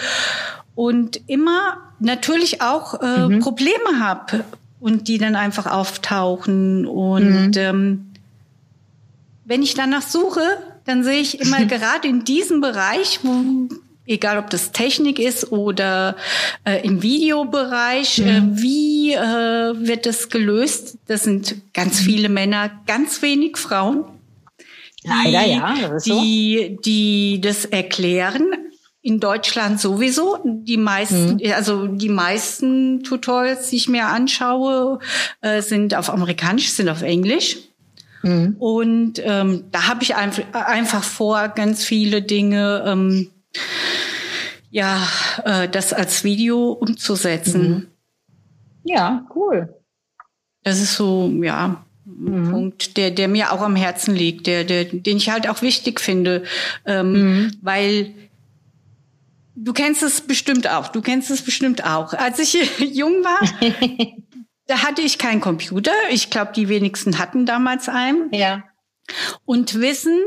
Speaker 2: und immer natürlich auch äh, mhm. Probleme habe und die dann einfach auftauchen und mhm. ähm, wenn ich danach suche, dann sehe ich immer gerade in diesem Bereich, wo egal ob das Technik ist oder äh, im Videobereich, äh, mhm. äh, wie äh, wird das gelöst? Das sind ganz mhm. viele Männer, ganz wenig Frauen.
Speaker 1: Leider, ja.
Speaker 2: Das die, so. die das erklären. In Deutschland sowieso. Die meisten, mhm. also die meisten Tutorials, die ich mir anschaue, äh, sind auf Amerikanisch, sind auf Englisch. Mhm. Und ähm, da habe ich einfach, einfach vor, ganz viele Dinge, ähm, ja, äh, das als Video umzusetzen. Mhm.
Speaker 1: Ja, cool.
Speaker 2: Das ist so, ja, ein mhm. Punkt, der, der mir auch am Herzen liegt, der, der, den ich halt auch wichtig finde, ähm, mhm. weil du kennst es bestimmt auch. Du kennst es bestimmt auch. Als ich jung war, Da hatte ich keinen Computer. Ich glaube, die wenigsten hatten damals einen.
Speaker 1: Ja.
Speaker 2: Und Wissen,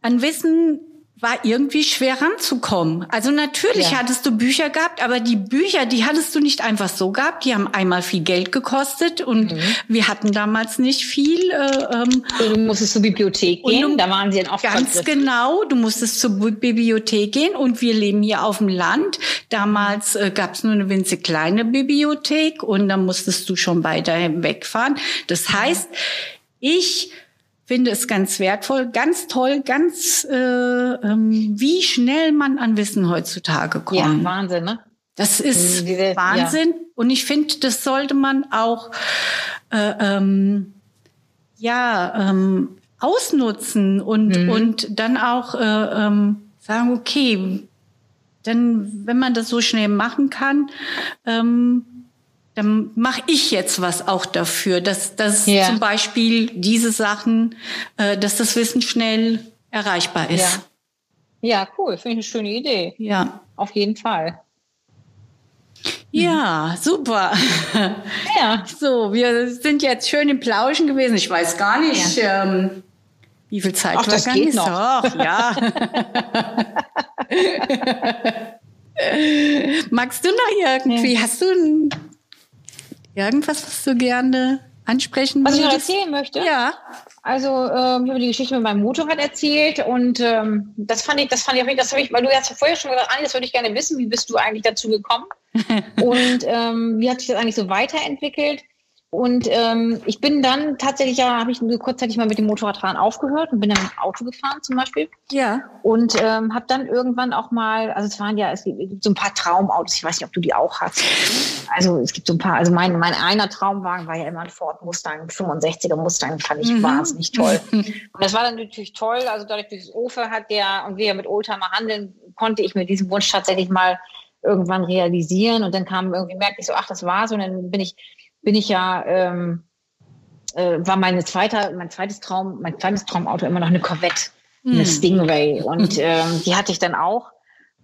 Speaker 2: an Wissen war irgendwie schwer ranzukommen. Also natürlich ja. hattest du Bücher gehabt, aber die Bücher, die hattest du nicht einfach so gehabt. Die haben einmal viel Geld gekostet und mhm. wir hatten damals nicht viel. Äh,
Speaker 1: ähm, du musstest zur Bibliothek gehen, du, da waren sie dann auch
Speaker 2: Ganz genau, du musstest zur Bibliothek gehen und wir leben hier auf dem Land. Damals äh, gab es nur eine winzig kleine Bibliothek und dann musstest du schon weiter wegfahren. Das heißt, ich finde es ganz wertvoll, ganz toll, ganz äh, ähm, wie schnell man an Wissen heutzutage kommt. Ja,
Speaker 1: Wahnsinn, ne?
Speaker 2: Das ist Diese, Wahnsinn. Ja. Und ich finde, das sollte man auch äh, ähm, ja ähm, ausnutzen und mhm. und dann auch äh, ähm, sagen, okay, dann wenn man das so schnell machen kann, ähm, dann mache ich jetzt was auch dafür, dass, dass ja. zum Beispiel diese Sachen, äh, dass das Wissen schnell erreichbar ist.
Speaker 1: Ja, ja cool, finde ich eine schöne Idee.
Speaker 2: Ja.
Speaker 1: Auf jeden Fall.
Speaker 2: Ja, super. Ja. So, wir sind jetzt schön im Plauschen gewesen. Ich weiß gar nicht, ja. ähm, wie viel Zeit
Speaker 1: Ach, das geht noch.
Speaker 2: Doch, ja. Magst du noch irgendwie? Hast du ein Irgendwas, was du gerne ansprechen
Speaker 1: was
Speaker 2: würdest?
Speaker 1: Was ich noch erzählen möchte?
Speaker 2: Ja.
Speaker 1: Also ähm, ich habe die Geschichte mit meinem Motorrad erzählt und ähm, das fand ich, das fand ich, das habe ich, weil du hast ja vorher schon gesagt, das würde ich gerne wissen, wie bist du eigentlich dazu gekommen und ähm, wie hat sich das eigentlich so weiterentwickelt? Und ähm, ich bin dann tatsächlich, ja, habe ich kurzzeitig mal mit dem Motorradfahren aufgehört und bin dann mit dem Auto gefahren zum Beispiel.
Speaker 2: Ja.
Speaker 1: Und ähm, habe dann irgendwann auch mal, also es waren ja, es gibt so ein paar Traumautos, ich weiß nicht, ob du die auch hast. Also es gibt so ein paar, also mein, mein einer Traumwagen war ja immer ein Ford Mustang, 65er Mustang, fand ich mhm. wahnsinnig toll. und das war dann natürlich toll, also dadurch, durch das Ofe hat der und wir mit Oldtimer handeln, konnte ich mir diesen Wunsch tatsächlich mal irgendwann realisieren und dann kam irgendwie, merkte ich so, ach, das war's und dann bin ich bin ich ja, ähm, äh, war meine zweite, mein zweites Traum, mein zweites Traumauto immer noch eine Corvette, eine hm. Stingray. Und ähm, die hatte ich dann auch.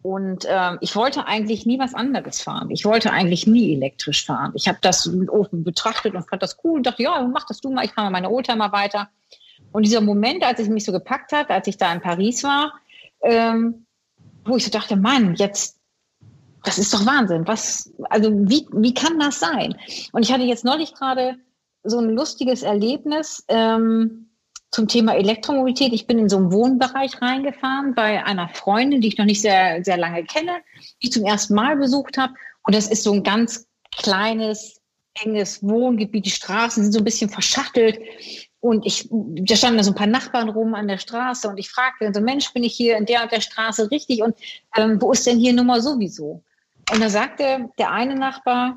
Speaker 1: Und ähm, ich wollte eigentlich nie was anderes fahren. Ich wollte eigentlich nie elektrisch fahren. Ich habe das oben betrachtet und fand das cool und dachte, ja, mach das du mal, ich fahre mal meine Oldtimer weiter. Und dieser Moment, als ich mich so gepackt hat, als ich da in Paris war, ähm, wo ich so dachte, Mann, jetzt das ist doch Wahnsinn. Was, also wie, wie kann das sein? Und ich hatte jetzt neulich gerade so ein lustiges Erlebnis ähm, zum Thema Elektromobilität. Ich bin in so einen Wohnbereich reingefahren bei einer Freundin, die ich noch nicht sehr, sehr lange kenne, die ich zum ersten Mal besucht habe. Und das ist so ein ganz kleines, enges Wohngebiet. Die Straßen sind so ein bisschen verschachtelt. Und ich, da standen da so ein paar Nachbarn rum an der Straße und ich fragte so, Mensch, bin ich hier in der und der Straße richtig? Und ähm, wo ist denn hier Nummer sowieso? Und da sagte der eine Nachbar,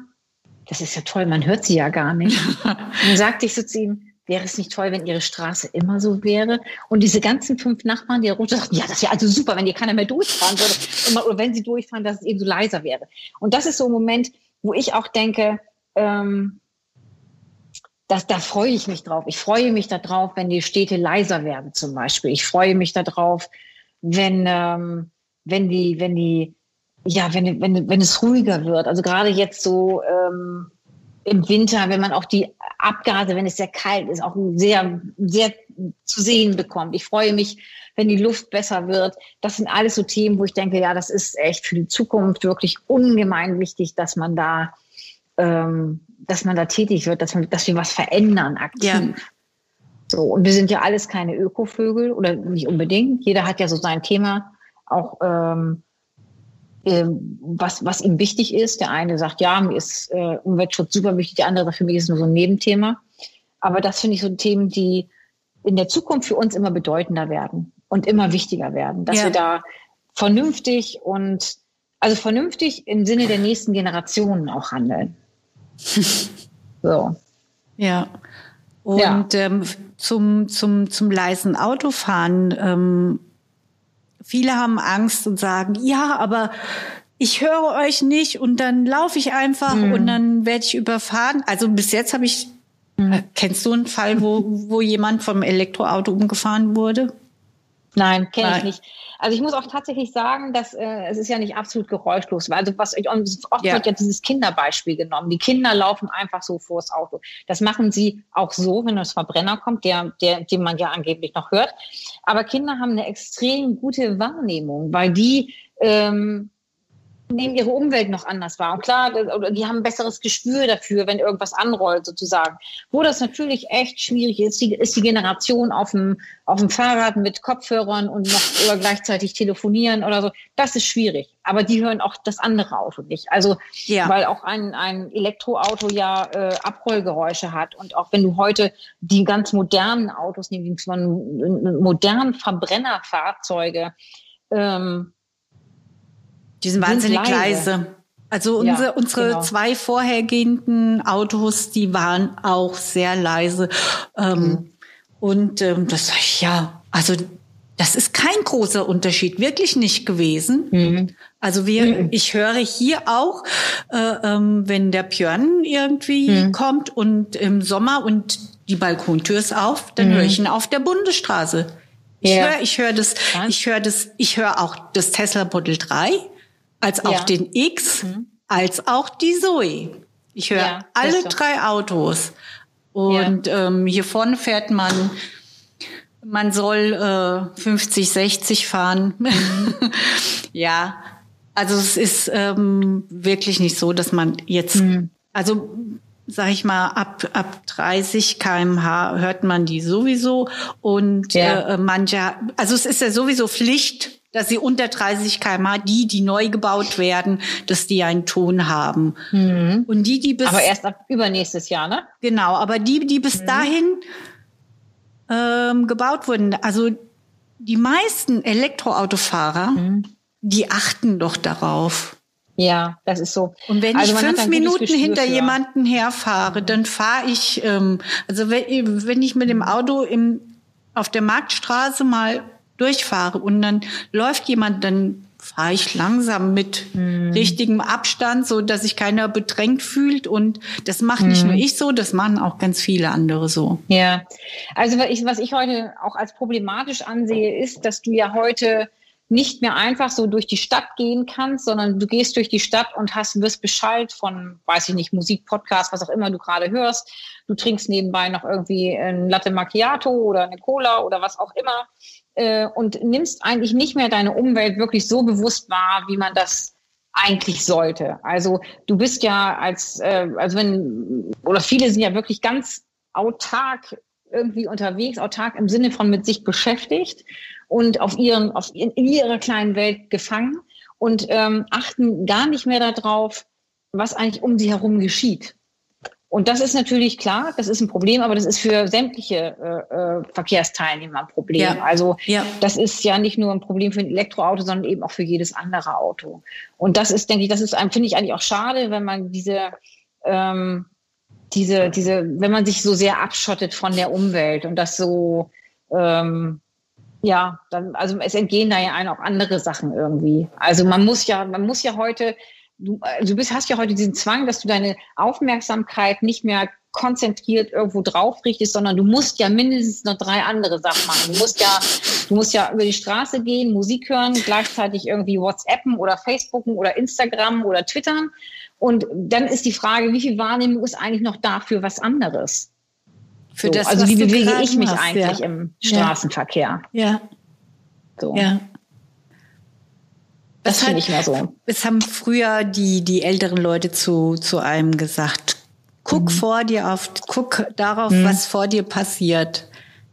Speaker 1: das ist ja toll, man hört sie ja gar nicht. Und dann sagte ich so zu ihm, wäre es nicht toll, wenn Ihre Straße immer so wäre? Und diese ganzen fünf Nachbarn, die da runter sagten, ja, das wäre also super, wenn hier keiner mehr durchfahren würde. Oder wenn sie durchfahren, dass es eben so leiser wäre. Und das ist so ein Moment, wo ich auch denke, ähm, das, da freue ich mich drauf. Ich freue mich darauf, wenn die Städte leiser werden zum Beispiel. Ich freue mich darauf, wenn, ähm, wenn die, wenn die ja, wenn, wenn, wenn es ruhiger wird. Also gerade jetzt so ähm, im Winter, wenn man auch die Abgase, wenn es sehr kalt ist, auch sehr, sehr zu sehen bekommt. Ich freue mich, wenn die Luft besser wird. Das sind alles so Themen, wo ich denke, ja, das ist echt für die Zukunft wirklich ungemein wichtig, dass man da, ähm, dass man da tätig wird, dass, man, dass wir was verändern aktiv. Ja. So, und wir sind ja alles keine Ökovögel oder nicht unbedingt. Jeder hat ja so sein Thema. Auch ähm, was, was ihm wichtig ist. Der eine sagt, ja, mir ist äh, Umweltschutz super wichtig, der andere sagt, für mich ist nur so ein Nebenthema. Aber das finde ich so Themen, die in der Zukunft für uns immer bedeutender werden und immer wichtiger werden, dass ja. wir da vernünftig und also vernünftig im Sinne der nächsten Generationen auch handeln.
Speaker 2: so. Ja. Und ja. Ähm, zum, zum, zum leisen Autofahren ähm, Viele haben Angst und sagen, ja, aber ich höre euch nicht und dann laufe ich einfach mhm. und dann werde ich überfahren. Also bis jetzt habe ich, mhm. kennst du einen Fall, wo, wo jemand vom Elektroauto umgefahren wurde?
Speaker 1: Nein, kenne ich nicht. Also ich muss auch tatsächlich sagen, dass äh, es ist ja nicht absolut geräuschlos. Also was oft ja. wird ja dieses Kinderbeispiel genommen. Die Kinder laufen einfach so vors Auto. Das machen sie auch so, wenn das Verbrenner kommt, der, der, den man ja angeblich noch hört. Aber Kinder haben eine extrem gute Wahrnehmung, weil die ähm, nehmen ihre Umwelt noch anders wahr. Und klar, die haben ein besseres Gespür dafür, wenn irgendwas anrollt sozusagen. Wo das natürlich echt schwierig ist, die, ist die Generation auf dem, auf dem Fahrrad mit Kopfhörern und noch oder gleichzeitig telefonieren oder so. Das ist schwierig. Aber die hören auch das andere Auto nicht. Also, ja. weil auch ein, ein Elektroauto ja äh, Abrollgeräusche hat. Und auch wenn du heute die ganz modernen Autos nimmst, modernen Verbrennerfahrzeuge, ähm,
Speaker 2: die sind wahnsinnig sind leise. Also unsere, ja, unsere genau. zwei vorhergehenden Autos, die waren auch sehr leise. Ähm, mhm. Und ähm, das ja, also das ist kein großer Unterschied, wirklich nicht gewesen. Mhm. Also wir, mhm. ich höre hier auch, äh, ähm, wenn der Björn irgendwie mhm. kommt und im Sommer und die Balkontür ist auf, dann höre ich mhm. ihn auf der Bundesstraße. Ich ja. höre, ich höre das, ich höre das, ich höre auch das Tesla Model 3, als auch ja. den X, mhm. als auch die Zoe. Ich höre ja, alle drei Autos. Und ähm, hier vorne fährt man man soll äh, 50, 60 fahren. ja, also es ist ähm, wirklich nicht so, dass man jetzt, mhm. also sag ich mal, ab, ab 30 kmh hört man die sowieso und ja. äh, manche, also es ist ja sowieso Pflicht, dass sie unter 30 kmh, die, die neu gebaut werden, dass die einen Ton haben.
Speaker 1: Mhm. Und die, die bis... Aber erst ab übernächstes Jahr, ne?
Speaker 2: Genau, aber die, die bis mhm. dahin ähm, gebaut wurden. Also die meisten Elektroautofahrer, mhm. die achten doch darauf.
Speaker 1: Ja, das ist so.
Speaker 2: Und wenn also ich fünf Minuten hinter ja. jemanden herfahre, dann fahre ich, ähm, also wenn, wenn ich mit dem Auto im, auf der Marktstraße mal durchfahre und dann läuft jemand, dann fahre ich langsam mit hm. richtigem Abstand, so dass sich keiner bedrängt fühlt. Und das macht hm. nicht nur ich so, das machen auch ganz viele andere so.
Speaker 1: Ja, also was ich, was ich heute auch als problematisch ansehe, ist, dass du ja heute nicht mehr einfach so durch die Stadt gehen kannst, sondern du gehst durch die Stadt und hast, wirst Bescheid von, weiß ich nicht, Musik, Podcast, was auch immer du gerade hörst. Du trinkst nebenbei noch irgendwie ein Latte Macchiato oder eine Cola oder was auch immer äh, und nimmst eigentlich nicht mehr deine Umwelt wirklich so bewusst wahr, wie man das eigentlich sollte. Also du bist ja als, äh, also wenn, oder viele sind ja wirklich ganz autark irgendwie unterwegs, autark im Sinne von mit sich beschäftigt und auf ihren, auf in, in ihrer kleinen Welt gefangen und ähm, achten gar nicht mehr darauf, was eigentlich um sie herum geschieht. Und das ist natürlich klar, das ist ein Problem, aber das ist für sämtliche äh, äh, Verkehrsteilnehmer ein Problem. Ja. Also ja. das ist ja nicht nur ein Problem für ein Elektroauto, sondern eben auch für jedes andere Auto. Und das ist, denke ich, das ist, finde ich eigentlich auch schade, wenn man diese, ähm, diese, diese, wenn man sich so sehr abschottet von der Umwelt und das so, ähm, ja, dann, also es entgehen da ja auch andere Sachen irgendwie. Also man muss ja, man muss ja heute du, äh, du bist, hast ja heute diesen Zwang, dass du deine Aufmerksamkeit nicht mehr konzentriert irgendwo drauf richtest, sondern du musst ja mindestens noch drei andere Sachen machen. Du musst ja, du musst ja über die Straße gehen, Musik hören, gleichzeitig irgendwie WhatsAppen oder Facebooken oder Instagram oder Twittern. Und dann ist die Frage, wie viel Wahrnehmung ist eigentlich noch da für was anderes? Für so, das, also wie bewege ich mich hast, eigentlich ja. im Straßenverkehr?
Speaker 2: Ja. So. Ja. Das, das finde ich mal so. Es haben früher die, die älteren Leute zu, zu einem gesagt, guck mhm. vor dir auf, guck darauf, mhm. was vor dir passiert,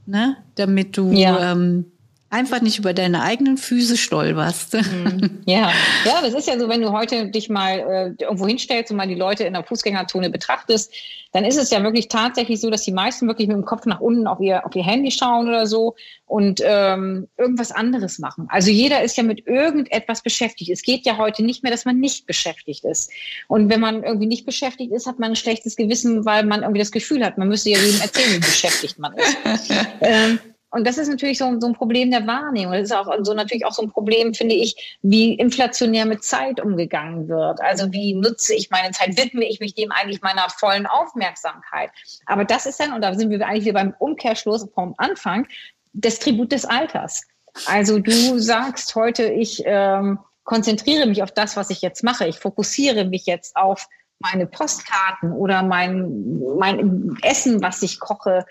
Speaker 2: ne? damit du ja. ähm, einfach nicht über deine eigenen Füße stolperst.
Speaker 1: Mhm. Ja, ja, das ist ja so, wenn du heute dich mal äh, irgendwo hinstellst und mal die Leute in der Fußgängerzone betrachtest, dann ist es ja wirklich tatsächlich so, dass die meisten wirklich mit dem Kopf nach unten auf ihr, auf ihr Handy schauen oder so und ähm, irgendwas anderes machen. Also jeder ist ja mit irgendetwas beschäftigt. Es geht ja heute nicht mehr, dass man nicht beschäftigt ist. Und wenn man irgendwie nicht beschäftigt ist, hat man ein schlechtes Gewissen, weil man irgendwie das Gefühl hat, man müsste ja jedem erzählen, wie beschäftigt man ist. ähm, und das ist natürlich so, so ein Problem der Wahrnehmung. Das ist auch so natürlich auch so ein Problem, finde ich, wie inflationär mit Zeit umgegangen wird. Also wie nutze ich meine Zeit? Widme ich mich dem eigentlich meiner vollen Aufmerksamkeit? Aber das ist dann, und da sind wir eigentlich wieder beim Umkehrschluss vom Anfang, das Tribut des Alters. Also du sagst heute, ich ähm, konzentriere mich auf das, was ich jetzt mache. Ich fokussiere mich jetzt auf meine Postkarten oder mein, mein Essen, was ich koche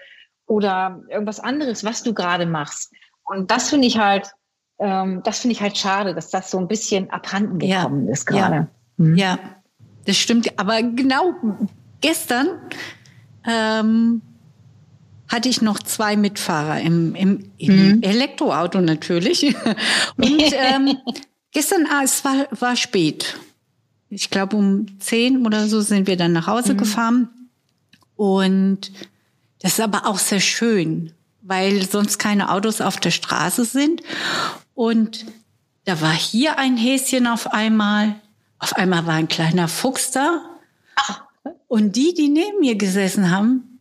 Speaker 1: oder irgendwas anderes, was du gerade machst. Und das finde ich halt, ähm, das finde ich halt schade, dass das so ein bisschen abhanden gekommen ja. ist gerade.
Speaker 2: Ja. Mhm. ja. das stimmt. Aber genau gestern ähm, hatte ich noch zwei Mitfahrer im, im, im mhm. Elektroauto natürlich. Und ähm, gestern, ah, es war, war spät. Ich glaube, um zehn oder so sind wir dann nach Hause mhm. gefahren. Und das ist aber auch sehr schön, weil sonst keine Autos auf der Straße sind. Und da war hier ein Häschen auf einmal Auf einmal war ein kleiner Fuchs da. Und die, die neben mir gesessen haben,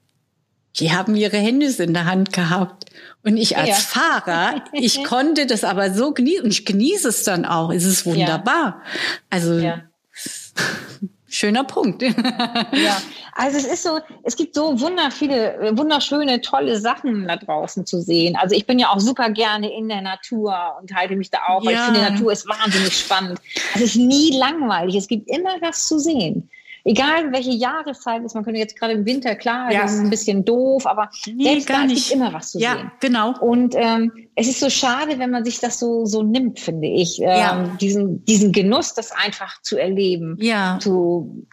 Speaker 2: die haben ihre Hände in der Hand gehabt. Und ich als ja. Fahrer, ich konnte das aber so genießen. Und ich genieße es dann auch. Es ist wunderbar. Ja. Also, ja. schöner Punkt.
Speaker 1: ja, also es ist so, es gibt so wunder viele, wunderschöne, tolle Sachen da draußen zu sehen. Also ich bin ja auch super gerne in der Natur und halte mich da auch, weil ich finde, die Natur ist wahnsinnig spannend. Es ist nie langweilig. Es gibt immer was zu sehen egal welche Jahreszeit ist, man könnte jetzt gerade im Winter, klar, ja. das ist ein bisschen doof, aber nee, selbst da gibt immer was zu
Speaker 2: ja,
Speaker 1: sehen.
Speaker 2: genau.
Speaker 1: Und ähm, es ist so schade, wenn man sich das so, so nimmt, finde ich, ähm, ja. diesen, diesen Genuss, das einfach zu erleben.
Speaker 2: Ja.
Speaker 1: Zu,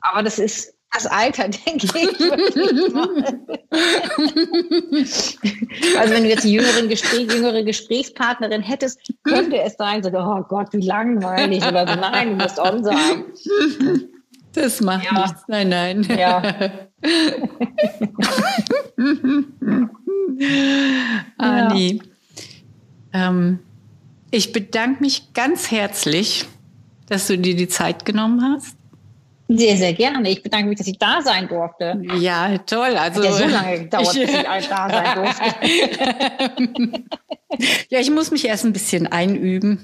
Speaker 1: aber das ist das Alter, denke ich. also wenn du jetzt eine jüngere, Gespräch, jüngere Gesprächspartnerin hättest, könnte es sein, so, oh Gott, wie langweilig oder so, nein, du musst on sein.
Speaker 2: Das macht ja. nichts. Nein, nein. Ja. Ani, ja. ähm, ich bedanke mich ganz herzlich, dass du dir die Zeit genommen hast.
Speaker 1: Sehr, sehr gerne. Ich bedanke mich, dass ich da sein durfte.
Speaker 2: Ja, toll. Also
Speaker 1: Hat ja so lange gedauert, ich, bis ich da sein durfte.
Speaker 2: ja, ich muss mich erst ein bisschen einüben.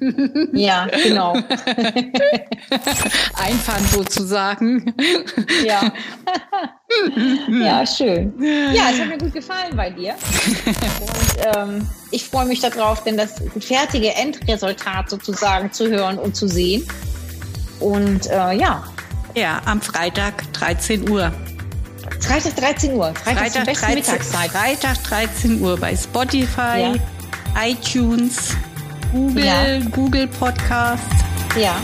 Speaker 1: Ja, genau.
Speaker 2: Einfahren sozusagen.
Speaker 1: Ja. ja, schön. Ja, es hat mir gut gefallen bei dir. Und ähm, ich freue mich darauf, denn das fertige Endresultat sozusagen zu hören und zu sehen. Und äh, ja,
Speaker 2: ja, am Freitag 13 Uhr.
Speaker 1: Freitag 13 Uhr.
Speaker 2: Freitag, Freitag 13, Mittagszeit. Freitag 13 Uhr bei Spotify, ja. iTunes, Google, ja. Google Podcast.
Speaker 1: Ja.